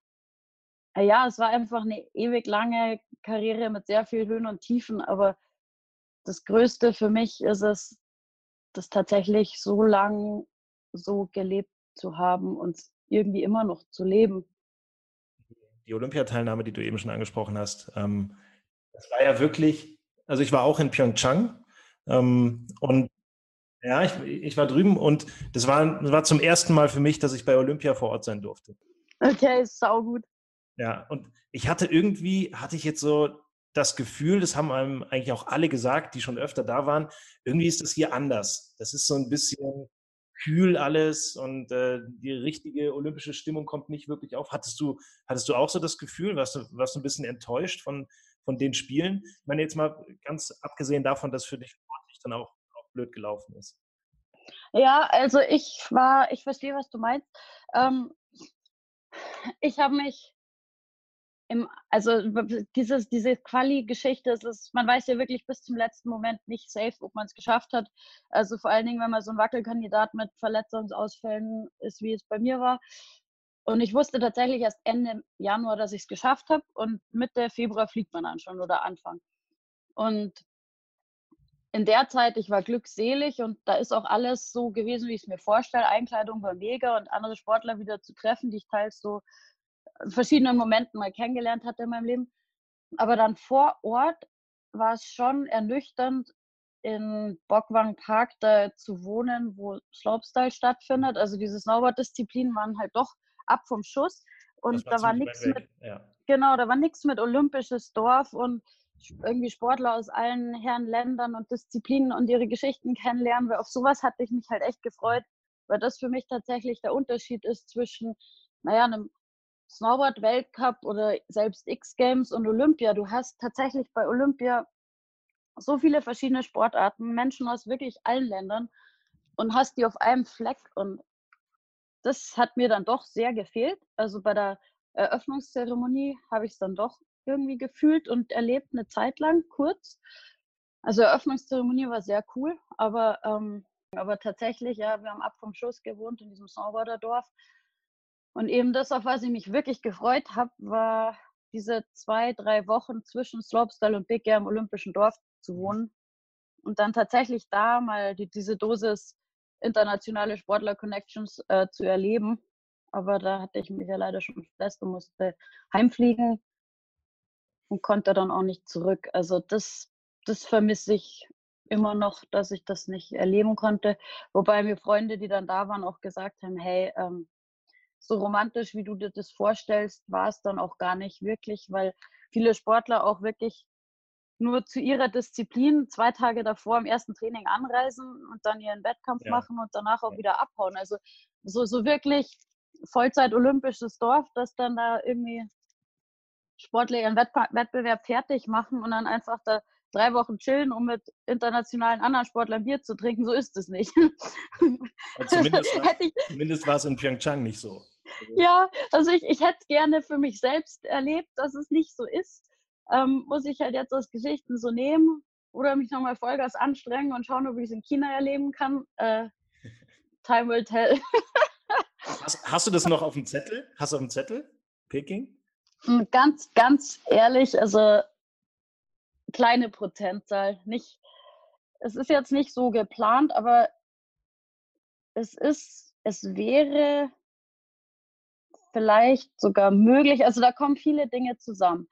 Äh, ja, es war einfach eine ewig lange Karriere mit sehr viel Höhen und Tiefen, aber das Größte für mich ist es, das tatsächlich so lang so gelebt zu haben und irgendwie immer noch zu leben. Die Olympiateilnahme, die du eben schon angesprochen hast, ähm, das war ja wirklich, also ich war auch in Pyeongchang ähm, und ja, ich, ich, war drüben und das war, das war zum ersten Mal für mich, dass ich bei Olympia vor Ort sein durfte. Okay, ist sau gut. Ja, und ich hatte irgendwie, hatte ich jetzt so das Gefühl, das haben einem eigentlich auch alle gesagt, die schon öfter da waren, irgendwie ist das hier anders. Das ist so ein bisschen kühl alles und äh, die richtige olympische Stimmung kommt nicht wirklich auf. Hattest du, hattest du auch so das Gefühl, warst du, warst du ein bisschen enttäuscht von, von den Spielen? Ich meine, jetzt mal ganz abgesehen davon, dass für dich sportlich dann auch, auch blöd gelaufen ist. Ja, also ich war, ich verstehe, was du meinst. Ähm, ich habe mich im, also dieses, diese Quali-Geschichte, man weiß ja wirklich bis zum letzten Moment nicht safe, ob man es geschafft hat. Also vor allen Dingen, wenn man so ein Wackelkandidat mit Verletzungsausfällen ist, wie es bei mir war. Und ich wusste tatsächlich erst Ende Januar, dass ich es geschafft habe und Mitte Februar fliegt man dann schon oder Anfang. Und in der Zeit, ich war glückselig und da ist auch alles so gewesen, wie ich es mir vorstelle. Einkleidung war mega und andere Sportler wieder zu treffen, die ich teils so verschiedenen Momenten mal kennengelernt hatte in meinem Leben. Aber dann vor Ort war es schon ernüchternd, in Bockwang Park da zu wohnen, wo Slopestyle stattfindet. Also diese Snowboard-Disziplinen waren halt doch ab vom Schuss. Und war da war nichts mit, ja. genau, da war nichts mit olympisches Dorf und irgendwie Sportler aus allen Herren Ländern und Disziplinen und ihre Geschichten kennenlernen, weil auf sowas hatte ich mich halt echt gefreut, weil das für mich tatsächlich der Unterschied ist zwischen, naja, einem Snowboard-Weltcup oder selbst X-Games und Olympia. Du hast tatsächlich bei Olympia so viele verschiedene Sportarten, Menschen aus wirklich allen Ländern und hast die auf einem Fleck. Und das hat mir dann doch sehr gefehlt. Also bei der Eröffnungszeremonie habe ich es dann doch irgendwie gefühlt und erlebt eine Zeit lang, kurz. Also Eröffnungszeremonie war sehr cool, aber, ähm, aber tatsächlich, ja, wir haben ab vom Schuss gewohnt in diesem Snowboarderdorf. Und eben das, auf was ich mich wirklich gefreut habe, war diese zwei, drei Wochen zwischen Slopestyle und Big Air im Olympischen Dorf zu wohnen und dann tatsächlich da mal die, diese Dosis internationale Sportler-Connections äh, zu erleben. Aber da hatte ich mich ja leider schon fest und musste heimfliegen und konnte dann auch nicht zurück. Also das, das vermisse ich immer noch, dass ich das nicht erleben konnte. Wobei mir Freunde, die dann da waren, auch gesagt haben, hey, ähm, so romantisch, wie du dir das vorstellst, war es dann auch gar nicht wirklich, weil viele Sportler auch wirklich nur zu ihrer Disziplin zwei Tage davor im ersten Training anreisen und dann ihren Wettkampf ja. machen und danach auch wieder abhauen. Also so, so wirklich Vollzeit olympisches Dorf, das dann da irgendwie Sportler ihren Wettbewerb fertig machen und dann einfach da drei Wochen chillen, um mit internationalen anderen Sportlern Bier zu trinken. So ist es nicht. Zumindest, war, zumindest war es in Pyeongchang nicht so. Ja, also ich, ich hätte gerne für mich selbst erlebt, dass es nicht so ist. Ähm, muss ich halt jetzt aus Geschichten so nehmen oder mich nochmal Vollgas anstrengen und schauen, ob ich es in China erleben kann. Äh, time will tell. hast, hast, du das noch auf dem Zettel? Hast du auf dem Zettel? Peking? Hm, ganz, ganz ehrlich, also kleine Prozentzahl. Nicht, es ist jetzt nicht so geplant, aber es ist, es wäre vielleicht sogar möglich. Also da kommen viele Dinge zusammen.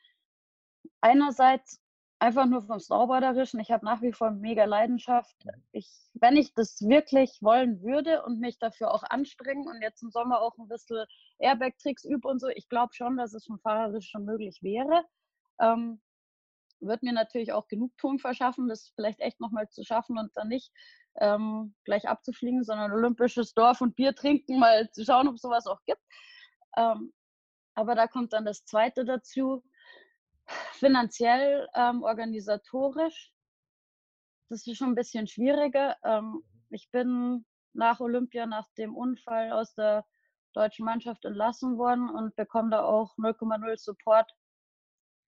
Einerseits einfach nur vom Snowboarderischen. Ich habe nach wie vor mega Leidenschaft. Ich, wenn ich das wirklich wollen würde und mich dafür auch anstrengen und jetzt im Sommer auch ein bisschen Airbag-Tricks übe und so, ich glaube schon, dass es vom Fahrerisch schon möglich wäre. Ähm, wird mir natürlich auch Genugtuung verschaffen, das vielleicht echt nochmal zu schaffen und dann nicht ähm, gleich abzufliegen, sondern olympisches Dorf und Bier trinken, mal zu schauen, ob es sowas auch gibt. Ähm, aber da kommt dann das Zweite dazu, finanziell, ähm, organisatorisch. Das ist schon ein bisschen schwieriger. Ähm, ich bin nach Olympia, nach dem Unfall aus der deutschen Mannschaft entlassen worden und bekomme da auch 0,0 Support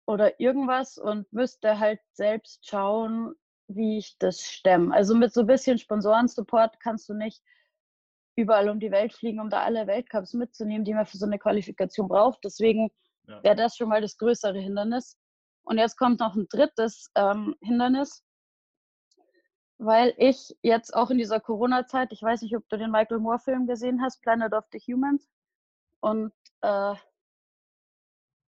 oder irgendwas und müsste halt selbst schauen, wie ich das stemme. Also mit so ein bisschen Sponsorensupport kannst du nicht überall um die Welt fliegen, um da alle Weltcups mitzunehmen, die man für so eine Qualifikation braucht. Deswegen ja. wäre das schon mal das größere Hindernis. Und jetzt kommt noch ein drittes ähm, Hindernis, weil ich jetzt auch in dieser Corona-Zeit, ich weiß nicht, ob du den Michael Moore-Film gesehen hast, Planet of the Humans. Und äh,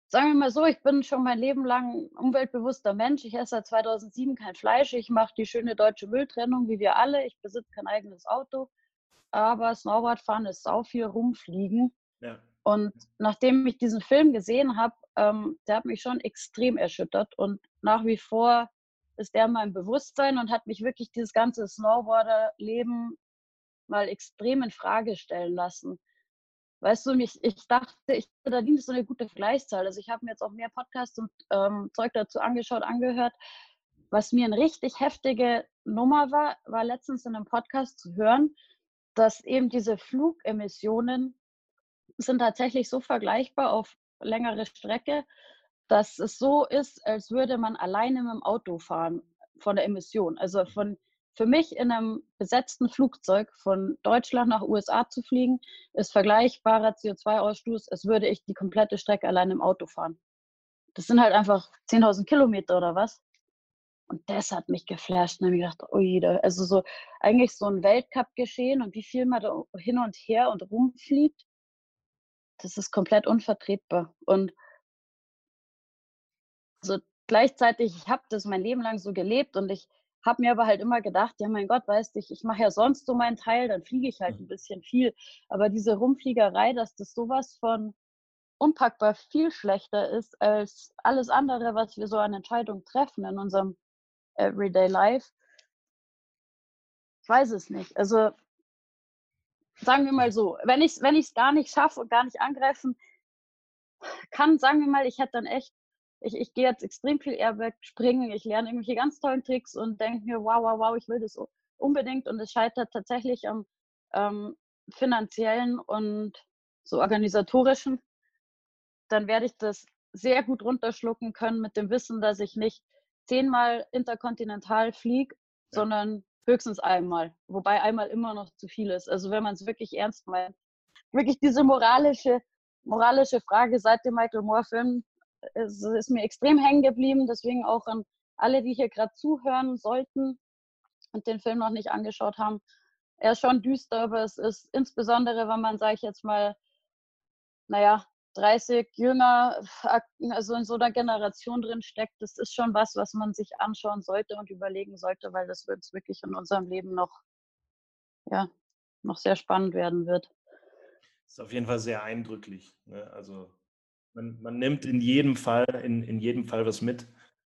sagen wir mal so, ich bin schon mein Leben lang umweltbewusster Mensch. Ich esse seit 2007 kein Fleisch. Ich mache die schöne deutsche Mülltrennung, wie wir alle. Ich besitze kein eigenes Auto. Aber Snowboardfahren ist sau viel rumfliegen. Ja. Und nachdem ich diesen Film gesehen habe, ähm, der hat mich schon extrem erschüttert. Und nach wie vor ist der mein Bewusstsein und hat mich wirklich dieses ganze Snowboarder-Leben mal extrem in Frage stellen lassen. Weißt du, ich, ich dachte, ich da dient so eine gute Vergleichszahl. Also ich habe mir jetzt auch mehr Podcasts und ähm, Zeug dazu angeschaut, angehört. Was mir eine richtig heftige Nummer war, war letztens in einem Podcast zu hören, dass eben diese Flugemissionen sind tatsächlich so vergleichbar auf längere Strecke, dass es so ist, als würde man alleine mit dem Auto fahren von der Emission. Also von für mich in einem besetzten Flugzeug von Deutschland nach USA zu fliegen, ist vergleichbarer CO2-Ausstoß, als würde ich die komplette Strecke allein im Auto fahren. Das sind halt einfach 10.000 Kilometer oder was. Und das hat mich geflasht. Und dann habe ich gedacht, ui, da, also so eigentlich so ein Weltcup-Geschehen und wie viel man da hin und her und rumfliegt, das ist komplett unvertretbar. Und so gleichzeitig, ich habe das mein Leben lang so gelebt und ich habe mir aber halt immer gedacht, ja mein Gott, weißt du, ich, ich mache ja sonst so meinen Teil, dann fliege ich halt mhm. ein bisschen viel. Aber diese Rumfliegerei, dass das sowas von unpackbar viel schlechter ist als alles andere, was wir so an Entscheidungen treffen in unserem Everyday Life. Ich weiß es nicht. Also sagen wir mal so, wenn ich es wenn gar nicht schaffe und gar nicht angreifen kann, sagen wir mal, ich hätte dann echt, ich, ich gehe jetzt extrem viel Airbag springen, ich lerne irgendwelche ganz tollen Tricks und denke mir, wow, wow, wow, ich will das unbedingt und es scheitert tatsächlich am ähm, finanziellen und so organisatorischen, dann werde ich das sehr gut runterschlucken können mit dem Wissen, dass ich nicht zehnmal interkontinental fliege, ja. sondern höchstens einmal. Wobei einmal immer noch zu viel ist. Also wenn man es wirklich ernst meint. Wirklich diese moralische, moralische Frage seit dem Michael Moore-Film ist, ist mir extrem hängen geblieben. Deswegen auch an alle, die hier gerade zuhören sollten und den Film noch nicht angeschaut haben. Er ist schon düster, aber es ist insbesondere, wenn man, sage ich jetzt mal, naja, 30 jünger, also in so einer Generation drin steckt, das ist schon was, was man sich anschauen sollte und überlegen sollte, weil das wird wirklich in unserem Leben noch, ja, noch sehr spannend werden wird. Das ist auf jeden Fall sehr eindrücklich. Ne? Also man, man, nimmt in jedem Fall, in, in jedem Fall was mit.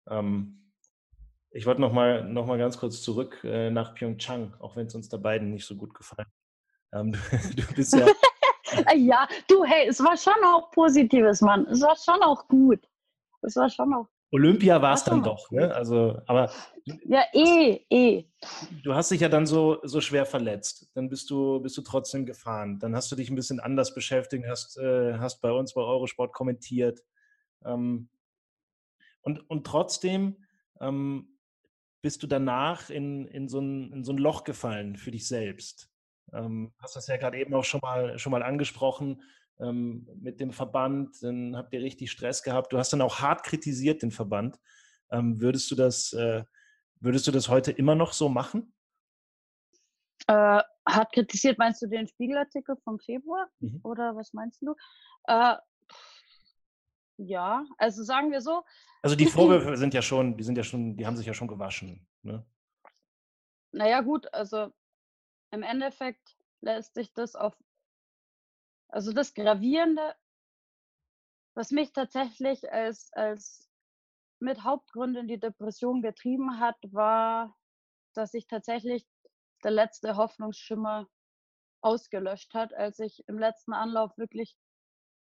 Ähm, ich wollte noch mal, noch mal ganz kurz zurück äh, nach Pyeongchang, auch wenn es uns da beiden nicht so gut gefallen. Ähm, du, du bist ja ja, du, hey, es war schon auch Positives, Mann. Es war schon auch gut. Es war schon auch. Olympia war es dann doch, ne? Also, aber. Ja, eh, eh. Du hast dich ja dann so, so schwer verletzt. Dann bist du, bist du trotzdem gefahren. Dann hast du dich ein bisschen anders beschäftigt, hast, äh, hast bei uns bei Eurosport kommentiert. Ähm, und, und trotzdem ähm, bist du danach in, in, so ein, in so ein Loch gefallen für dich selbst. Ähm, hast das ja gerade eben auch schon mal, schon mal angesprochen ähm, mit dem Verband. Dann habt ihr richtig Stress gehabt. Du hast dann auch hart kritisiert den Verband. Ähm, würdest, du das, äh, würdest du das heute immer noch so machen? Äh, hart kritisiert, meinst du den Spiegelartikel vom Februar? Mhm. Oder was meinst du? Äh, ja, also sagen wir so. Also die Vorwürfe sind ja schon, die sind ja schon, die haben sich ja schon gewaschen. Ne? Naja, gut, also im Endeffekt lässt sich das auf, also das Gravierende, was mich tatsächlich als, als mit Hauptgrund in die Depression getrieben hat, war, dass sich tatsächlich der letzte Hoffnungsschimmer ausgelöscht hat, als ich im letzten Anlauf wirklich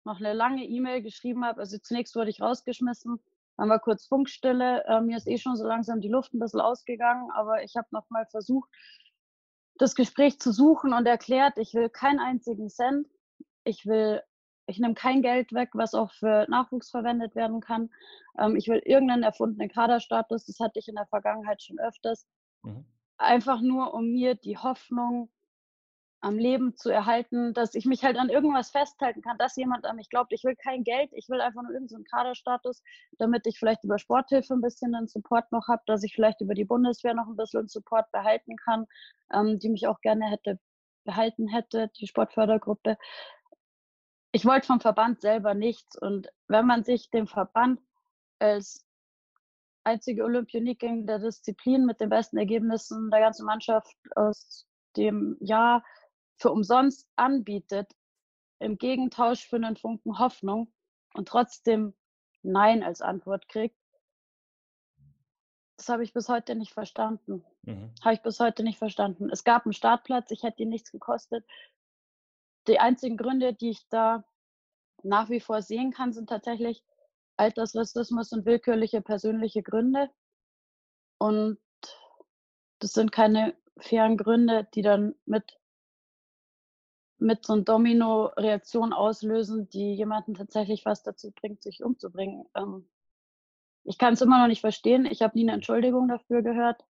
noch eine lange E-Mail geschrieben habe. Also zunächst wurde ich rausgeschmissen, dann war kurz Funkstille. Äh, mir ist eh schon so langsam die Luft ein bisschen ausgegangen, aber ich habe noch mal versucht, das Gespräch zu suchen und erklärt, ich will keinen einzigen Cent, ich will, ich nehme kein Geld weg, was auch für Nachwuchs verwendet werden kann. Ähm, ich will irgendeinen erfundenen Kaderstatus, das hatte ich in der Vergangenheit schon öfters. Mhm. Einfach nur, um mir die Hoffnung am Leben zu erhalten, dass ich mich halt an irgendwas festhalten kann, dass jemand an mich glaubt. Ich will kein Geld, ich will einfach nur irgendeinen Kaderstatus, damit ich vielleicht über Sporthilfe ein bisschen einen Support noch habe, dass ich vielleicht über die Bundeswehr noch ein bisschen Support behalten kann, ähm, die mich auch gerne hätte behalten hätte, die Sportfördergruppe. Ich wollte vom Verband selber nichts und wenn man sich dem Verband als einzige Olympionikin der Disziplin mit den besten Ergebnissen der ganzen Mannschaft aus dem Jahr für umsonst anbietet, im Gegentausch für einen Funken Hoffnung und trotzdem Nein als Antwort kriegt, das habe ich bis heute nicht verstanden. Mhm. Habe ich bis heute nicht verstanden. Es gab einen Startplatz, ich hätte ihn nichts gekostet. Die einzigen Gründe, die ich da nach wie vor sehen kann, sind tatsächlich Altersrassismus und willkürliche persönliche Gründe. Und das sind keine fairen Gründe, die dann mit mit so einer Domino-Reaktion auslösen, die jemanden tatsächlich was dazu bringt, sich umzubringen. Ähm, ich kann es immer noch nicht verstehen. Ich habe nie eine Entschuldigung dafür gehört.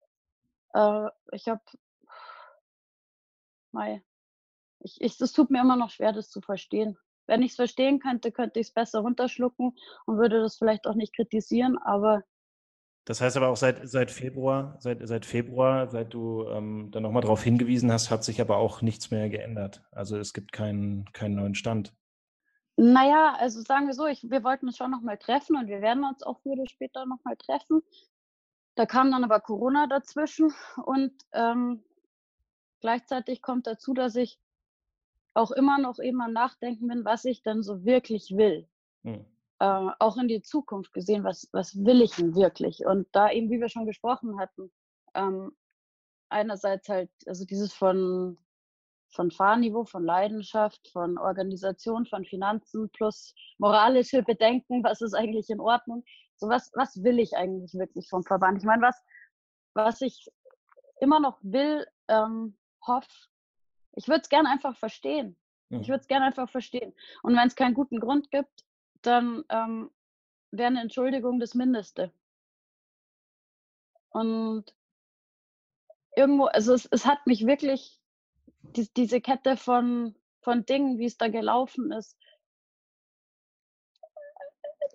Äh, ich habe, mei, ich, ich, es tut mir immer noch schwer, das zu verstehen. Wenn ich es verstehen könnte, könnte ich es besser runterschlucken und würde das vielleicht auch nicht kritisieren, aber Das heißt aber auch seit, seit Februar, seit, seit Februar, seit du ähm, dann nochmal darauf hingewiesen hast, hat sich aber auch nichts mehr geändert. Also es gibt keinen, keinen neuen Stand. Naja, also sagen wir so, ich, wir wollten uns schon nochmal treffen und wir werden uns auch früher oder später nochmal treffen. Da kam dann aber Corona dazwischen und ähm, gleichzeitig kommt dazu, dass ich auch immer noch eben am Nachdenken bin, was ich dann so wirklich will. Hm. Äh, auch in die Zukunft gesehen, was, was will ich denn wirklich? Und da eben, wie wir schon gesprochen hatten, ähm, einerseits halt, also dieses von, von Fahrniveau, von Leidenschaft, von Organisation, von Finanzen plus moralische Bedenken, was ist eigentlich in Ordnung? So was, was will ich eigentlich wirklich vom Verband? Ich meine, was, was ich immer noch will, ähm, hoffe, ich würde es gerne einfach verstehen. Mhm. Ich würde es gerne einfach verstehen. Und wenn es keinen guten Grund gibt, dann ähm, wäre eine Entschuldigung das Mindeste. Und irgendwo, also es, es hat mich wirklich, die, diese Kette von, von Dingen, wie es da gelaufen ist,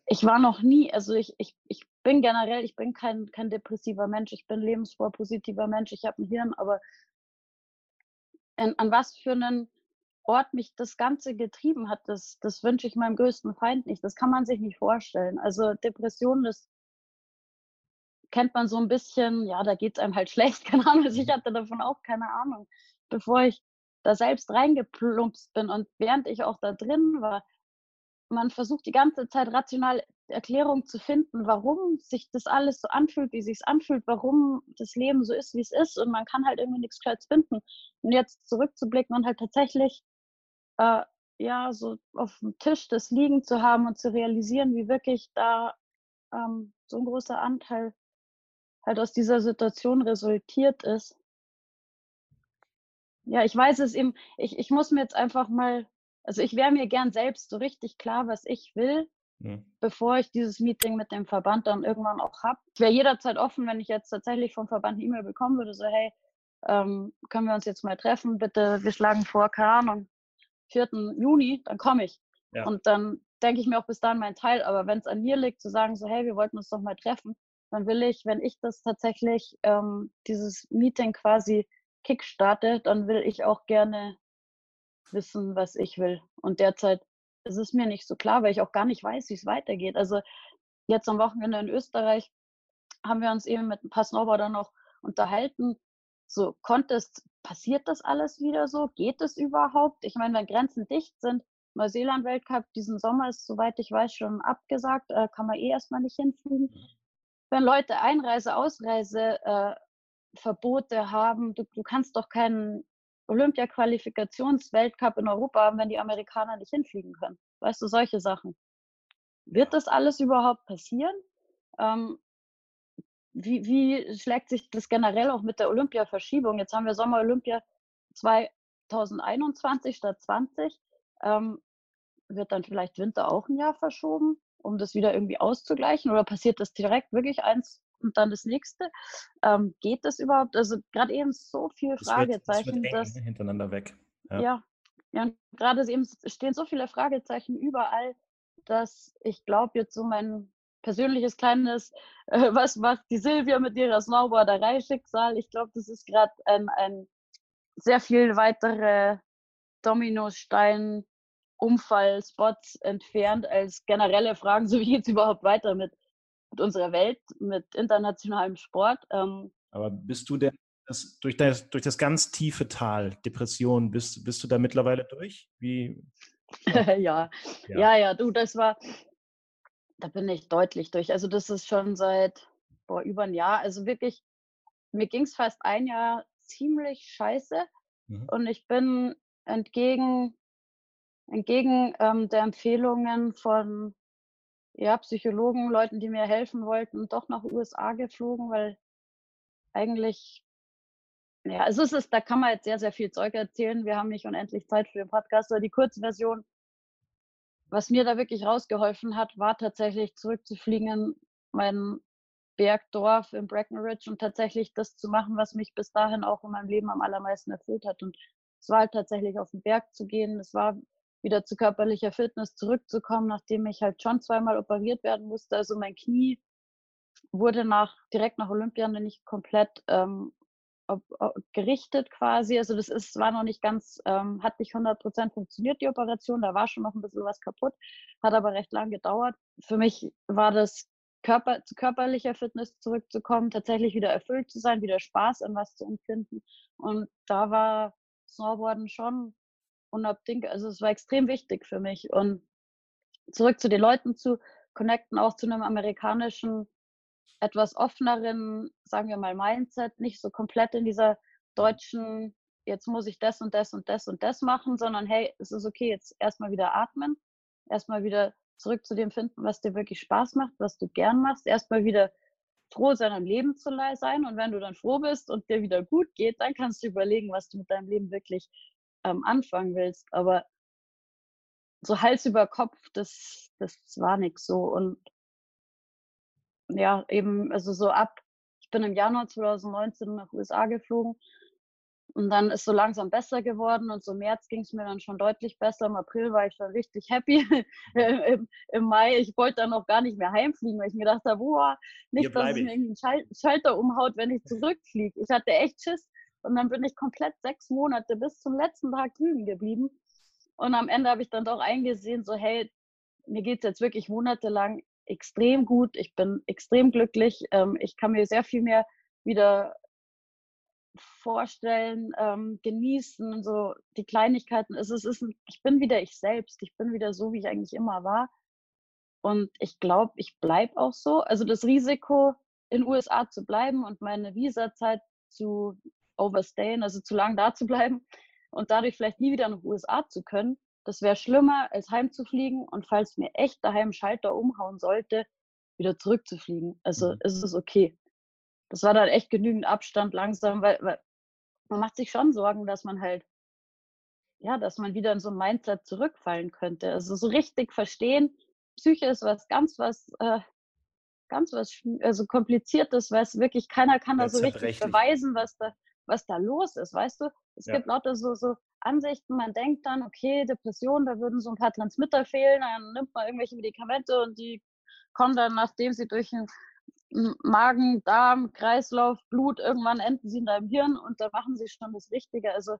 ich war noch nie, also ich, ich, ich bin generell, ich bin kein, kein depressiver Mensch, ich bin lebensfroh, positiver Mensch, ich habe ein Hirn, aber an, an was für einen Ort mich das Ganze getrieben hat, das, das wünsche ich meinem größten Feind nicht. Das kann man sich nicht vorstellen. Also Depression, das kennt man so ein bisschen, ja, da geht es einem halt schlecht, keine Ahnung. Also ich hatte davon auch keine Ahnung, bevor ich da selbst reingeplumpst bin und während ich auch da drin war, man versucht die ganze Zeit rational Erklärung zu finden, warum sich das alles so anfühlt, wie sich es anfühlt, warum das Leben so ist, wie es ist und man kann halt irgendwie nichts Gescheites finden. Und jetzt zurückzublicken und halt tatsächlich äh, ja so auf dem Tisch das liegen zu haben und zu realisieren, wie wirklich da ähm, so ein großer Anteil halt aus dieser Situation resultiert ist. Ja, ich weiß es eben, ich, ich muss mir jetzt einfach mal also ich wäre mir gern selbst so richtig klar, was ich will, mhm. bevor ich dieses Meeting mit dem Verband dann irgendwann auch habe. Ich wäre jederzeit offen, wenn ich jetzt tatsächlich vom Verband eine E-Mail bekommen würde, so hey, ähm, können wir uns jetzt mal treffen, bitte, wir schlagen vor, keine Ahnung, 4. Juni, dann komme ich. Ja. Und dann denke ich mir auch bis dahin mein Teil, aber wenn es an mir liegt, zu sagen, so hey, wir wollten uns doch mal treffen, dann will ich, wenn ich das tatsächlich, ähm, dieses Meeting quasi kickstarte, dann will ich auch gerne wissen, was ich will. Und derzeit ist es mir nicht so klar, weil ich auch gar nicht weiß, wie es weitergeht. Also jetzt am Wochenende in Österreich haben wir uns eben mit ein paar Snowboardern noch unterhalten. So, Contest, passiert das alles wieder so? Geht es überhaupt? Ich meine, wenn Grenzen dicht sind, Neuseeland-Weltcup diesen Sommer ist, soweit ich weiß, schon abgesagt, äh, kann man eh erstmal nicht hinfliegen. Mhm. Wenn Leute Einreise, Ausreise, äh, Verbote haben, du, du kannst doch keinen Olympia-Qualifikationsweltcup in Europa haben, wenn die Amerikaner nicht hinfliegen können. Weißt du, solche Sachen. Wird das alles überhaupt passieren? Ähm, wie, wie schlägt sich das generell auch mit der Olympia-Verschiebung? Jetzt haben wir Sommer-Olympia 2021 statt 20. Ähm, wird dann vielleicht Winter auch ein Jahr verschoben, um das wieder irgendwie auszugleichen? Oder passiert das direkt wirklich eins und dann das nächste. Ähm, geht das überhaupt? Also gerade eben so viele das Fragezeichen. Wird, das wird eng, hintereinander weg. Ja, ja, ja gerade eben stehen so viele Fragezeichen überall, dass ich glaube, jetzt so mein persönliches kleines, äh, was macht die Silvia mit ihrer Snowboarderei-Schicksal? Ich glaube, das ist gerade ein, ein sehr viel weitere Dominostein Umfallspots entfernt als generelle Fragen, so wie geht es überhaupt weiter mit mit unserer Welt, mit internationalem Sport. Ähm, Aber bist du denn das, durch, das, durch das ganz tiefe Tal, Depression, bist, bist du da mittlerweile durch? Wie? ja. ja, ja, ja, du, das war, da bin ich deutlich durch. Also das ist schon seit boah, über ein Jahr. Also wirklich, mir ging es fast ein Jahr ziemlich scheiße. Mhm. Und ich bin entgegen, entgegen ähm, der Empfehlungen von ja, Psychologen, Leuten, die mir helfen wollten, doch nach USA geflogen, weil eigentlich, ja, also es ist, da kann man jetzt sehr, sehr viel Zeug erzählen. Wir haben nicht unendlich Zeit für den Podcast, aber die Kurzversion, was mir da wirklich rausgeholfen hat, war tatsächlich zurückzufliegen in mein Bergdorf in Breckenridge und tatsächlich das zu machen, was mich bis dahin auch in meinem Leben am allermeisten erfüllt hat. Und es war halt tatsächlich auf den Berg zu gehen. Es war wieder zu körperlicher Fitness zurückzukommen, nachdem ich halt schon zweimal operiert werden musste. Also mein Knie wurde nach, direkt nach Olympia nicht komplett ähm, gerichtet quasi. Also das ist, war noch nicht ganz, ähm, hat nicht 100% funktioniert, die Operation. Da war schon noch ein bisschen was kaputt, hat aber recht lang gedauert. Für mich war das Körper, zu körperlicher Fitness zurückzukommen, tatsächlich wieder erfüllt zu sein, wieder Spaß an was zu empfinden. Und da war Snowboarden schon unabdingbar. Also es war extrem wichtig für mich. Und zurück zu den Leuten zu connecten, auch zu einem amerikanischen etwas offeneren, sagen wir mal, Mindset, nicht so komplett in dieser deutschen, jetzt muss ich das und das und das und das machen, sondern hey, es ist okay, jetzt erstmal wieder atmen, erstmal wieder zurück zu dem finden, was dir wirklich Spaß macht, was du gern machst, erstmal wieder froh sein, am Leben zu sein. Und wenn du dann froh bist und dir wieder gut geht, dann kannst du überlegen, was du mit deinem Leben wirklich ähm, anfangen willst. Aber so Hals über Kopf, das, das war nichts so. Und ja, eben, also so ab, ich bin im Januar 2019 nach USA geflogen und dann ist so langsam besser geworden und so im März ging es mir dann schon deutlich besser. Im April war ich dann richtig happy. Im, Im, Mai, ich wollte dann auch gar nicht mehr heimfliegen, weil ich mir dachte, boah, nicht, dass es mir irgendwie einen Schal Schalter umhaut, wenn ich zurückfliege. Ich hatte echt Schiss und dann bin ich komplett sechs Monate bis zum letzten Tag drüben geblieben. Und am Ende habe ich dann doch eingesehen, so hey, mir geht es jetzt wirklich monatelang extrem gut, ich bin extrem glücklich, ähm, ich kann mir sehr viel mehr wieder vorstellen, ähm, genießen, so die Kleinigkeiten. Es ist, es ist ein, ich bin wieder ich selbst, ich bin wieder so, wie ich eigentlich immer war. Und ich glaube, ich bleibe auch so. Also das Risiko, in den USA zu bleiben und meine Visa-Zeit zu overstayen, also zu lang da zu bleiben und dadurch vielleicht nie wieder nach USA zu können, das wäre schlimmer, als heimzufliegen und falls mir echt daheim Schalter umhauen sollte, wieder zurückzufliegen. Also mhm. ist es okay. Das war dann echt genügend Abstand langsam, weil, weil man macht sich schon Sorgen, dass man halt, ja, dass man wieder in so ein Mindset zurückfallen könnte. Also so richtig verstehen, Psyche ist was ganz was, äh, ganz was, also kompliziertes, weil es wirklich keiner kann da so richtig beweisen, was da, was da los ist, weißt du? Es ja. gibt lauter so, so Ansichten, man denkt dann, okay, Depression, da würden so ein paar Transmitter fehlen, dann nimmt man irgendwelche Medikamente und die kommen dann, nachdem sie durch den Magen, Darm, Kreislauf, Blut, irgendwann enden sie in deinem Hirn und da machen sie schon das Richtige. Also,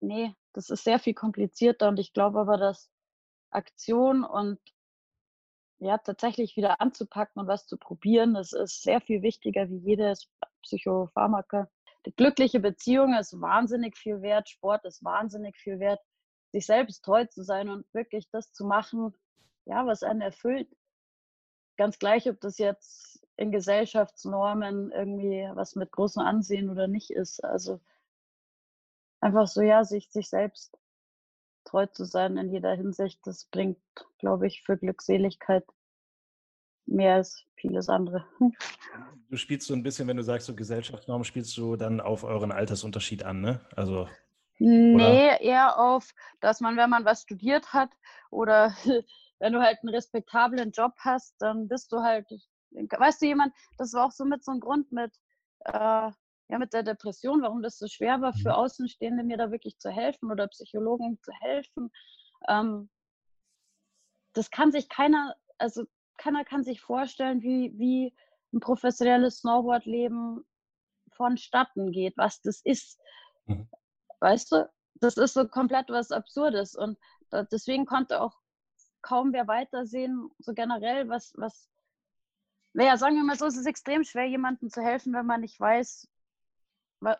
nee, das ist sehr viel komplizierter und ich glaube aber, dass Aktion und ja, tatsächlich wieder anzupacken und was zu probieren, das ist sehr viel wichtiger wie jedes Psychopharmaka glückliche Beziehung ist wahnsinnig viel wert, Sport ist wahnsinnig viel wert, sich selbst treu zu sein und wirklich das zu machen, ja, was einen erfüllt. Ganz gleich, ob das jetzt in Gesellschaftsnormen irgendwie was mit großem Ansehen oder nicht ist. Also einfach so, ja, sich, sich selbst treu zu sein in jeder Hinsicht, das bringt, glaube ich, für Glückseligkeit mehr als vieles andere. Du spielst so ein bisschen, wenn du sagst, so Gesellschaftsnormen, spielst du dann auf euren Altersunterschied an, ne? Also. Nee, oder? eher auf, dass man, wenn man was studiert hat oder wenn du halt einen respektablen Job hast, dann bist du halt, weißt du, jemand, das war auch so mit so einem Grund mit, äh, ja, mit der Depression, warum das so schwer war für mhm. Außenstehende, mir da wirklich zu helfen oder Psychologen zu helfen. Ähm, das kann sich keiner, also keiner kann sich vorstellen, wie, wie ein professionelles Snowboardleben vonstatten geht, was das ist. Mhm. Weißt du, das ist so komplett was Absurdes und deswegen konnte auch kaum wer weitersehen, so generell, was, was, naja, sagen wir mal so, es ist extrem schwer, jemandem zu helfen, wenn man nicht weiß,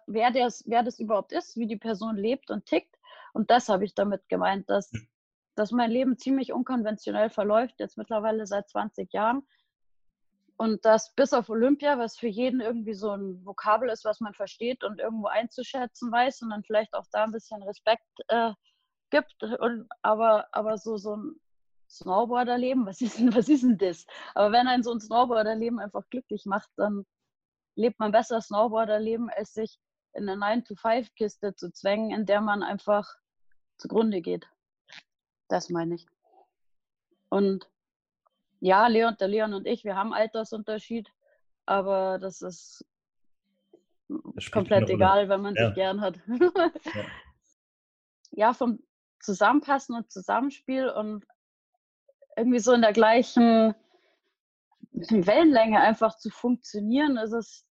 wer, das, wer das überhaupt ist, wie die Person lebt und tickt. Und das habe ich damit gemeint, dass dass mein Leben ziemlich unkonventionell verläuft, jetzt mittlerweile seit 20 Jahren. Und das bis auf Olympia, was für jeden irgendwie so ein Vokabel ist, was man versteht und irgendwo einzuschätzen weiß und dann vielleicht auch da ein bisschen Respekt äh, gibt. Und, aber, aber so, so ein Snowboarderleben, was ist, denn, was ist denn das? Aber wenn ein so ein Snowboarderleben einfach glücklich macht, dann lebt man besser Snowboarderleben, als sich in eine 9-to-5-Kiste zu zwängen, in der man einfach zugrunde geht. Das meine ich. Und ja, Leon, der Leon und ich, wir haben Altersunterschied, aber das ist das komplett egal, wenn man ja. sich gern hat. ja. ja, vom Zusammenpassen und Zusammenspiel und irgendwie so in der gleichen, Wellenlänge einfach zu funktionieren, ist es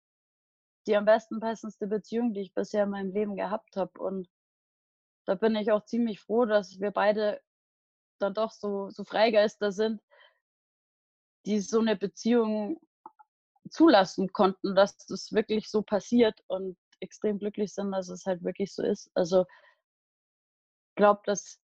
die am besten passendste Beziehung, die ich bisher in meinem Leben gehabt habe. Und da bin ich auch ziemlich froh, dass wir beide dann doch so, so Freigeister sind, die so eine Beziehung zulassen konnten, dass das wirklich so passiert und extrem glücklich sind, dass es halt wirklich so ist. Also ich glaube, dass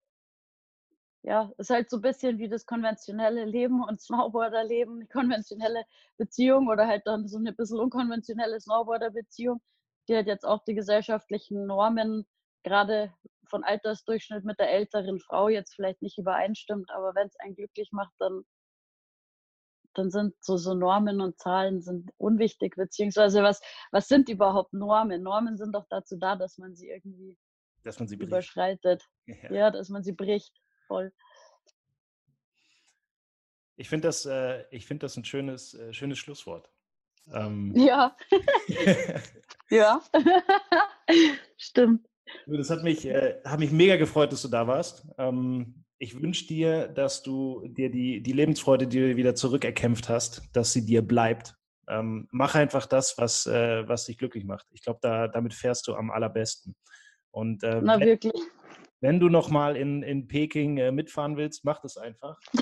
ja, ist halt so ein bisschen wie das konventionelle Leben und Snowboarder-Leben, die konventionelle Beziehung oder halt dann so eine bisschen unkonventionelle Snowboarder-Beziehung, die halt jetzt auch die gesellschaftlichen Normen gerade von Altersdurchschnitt mit der älteren Frau jetzt vielleicht nicht übereinstimmt, aber wenn es einen glücklich macht, dann, dann sind so, so Normen und Zahlen sind unwichtig, beziehungsweise was, was sind überhaupt Normen? Normen sind doch dazu da, dass man sie irgendwie dass man sie überschreitet. Ja. ja, dass man sie bricht voll. Ich finde das, äh, find das ein schönes, äh, schönes Schlusswort. Ähm. Ja. ja. Stimmt. Das hat mich, äh, hat mich mega gefreut, dass du da warst. Ähm, ich wünsche dir, dass du dir die, die Lebensfreude, die du wieder zurückerkämpft hast, dass sie dir bleibt. Ähm, mach einfach das, was, äh, was dich glücklich macht. Ich glaube, da, damit fährst du am allerbesten. Und, äh, Na, wirklich wenn du noch mal in, in Peking äh, mitfahren willst, mach das einfach.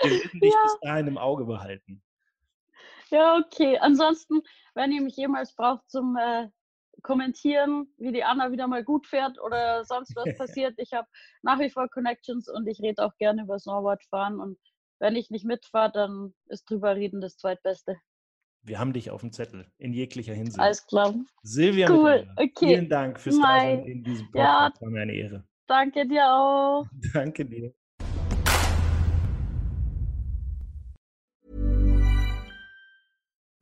Wir, werden dich ja. bis dahin im Auge behalten. Ja, okay. Ansonsten, wenn ihr mich jemals braucht zum äh, Kommentieren, wie die Anna wieder mal gut fährt oder sonst was passiert, ich habe nach wie vor Connections und ich rede auch gerne über Snowboardfahren. Und wenn ich nicht mitfahre, dann ist drüber reden das Zweitbeste. Wir haben dich auf dem Zettel in jeglicher Hinsicht. Alles klar. Silvia, cool. okay. vielen Dank fürs Dasein in diesem Podcast. Ja. War mir eine Ehre. Danke dir auch. Danke dir.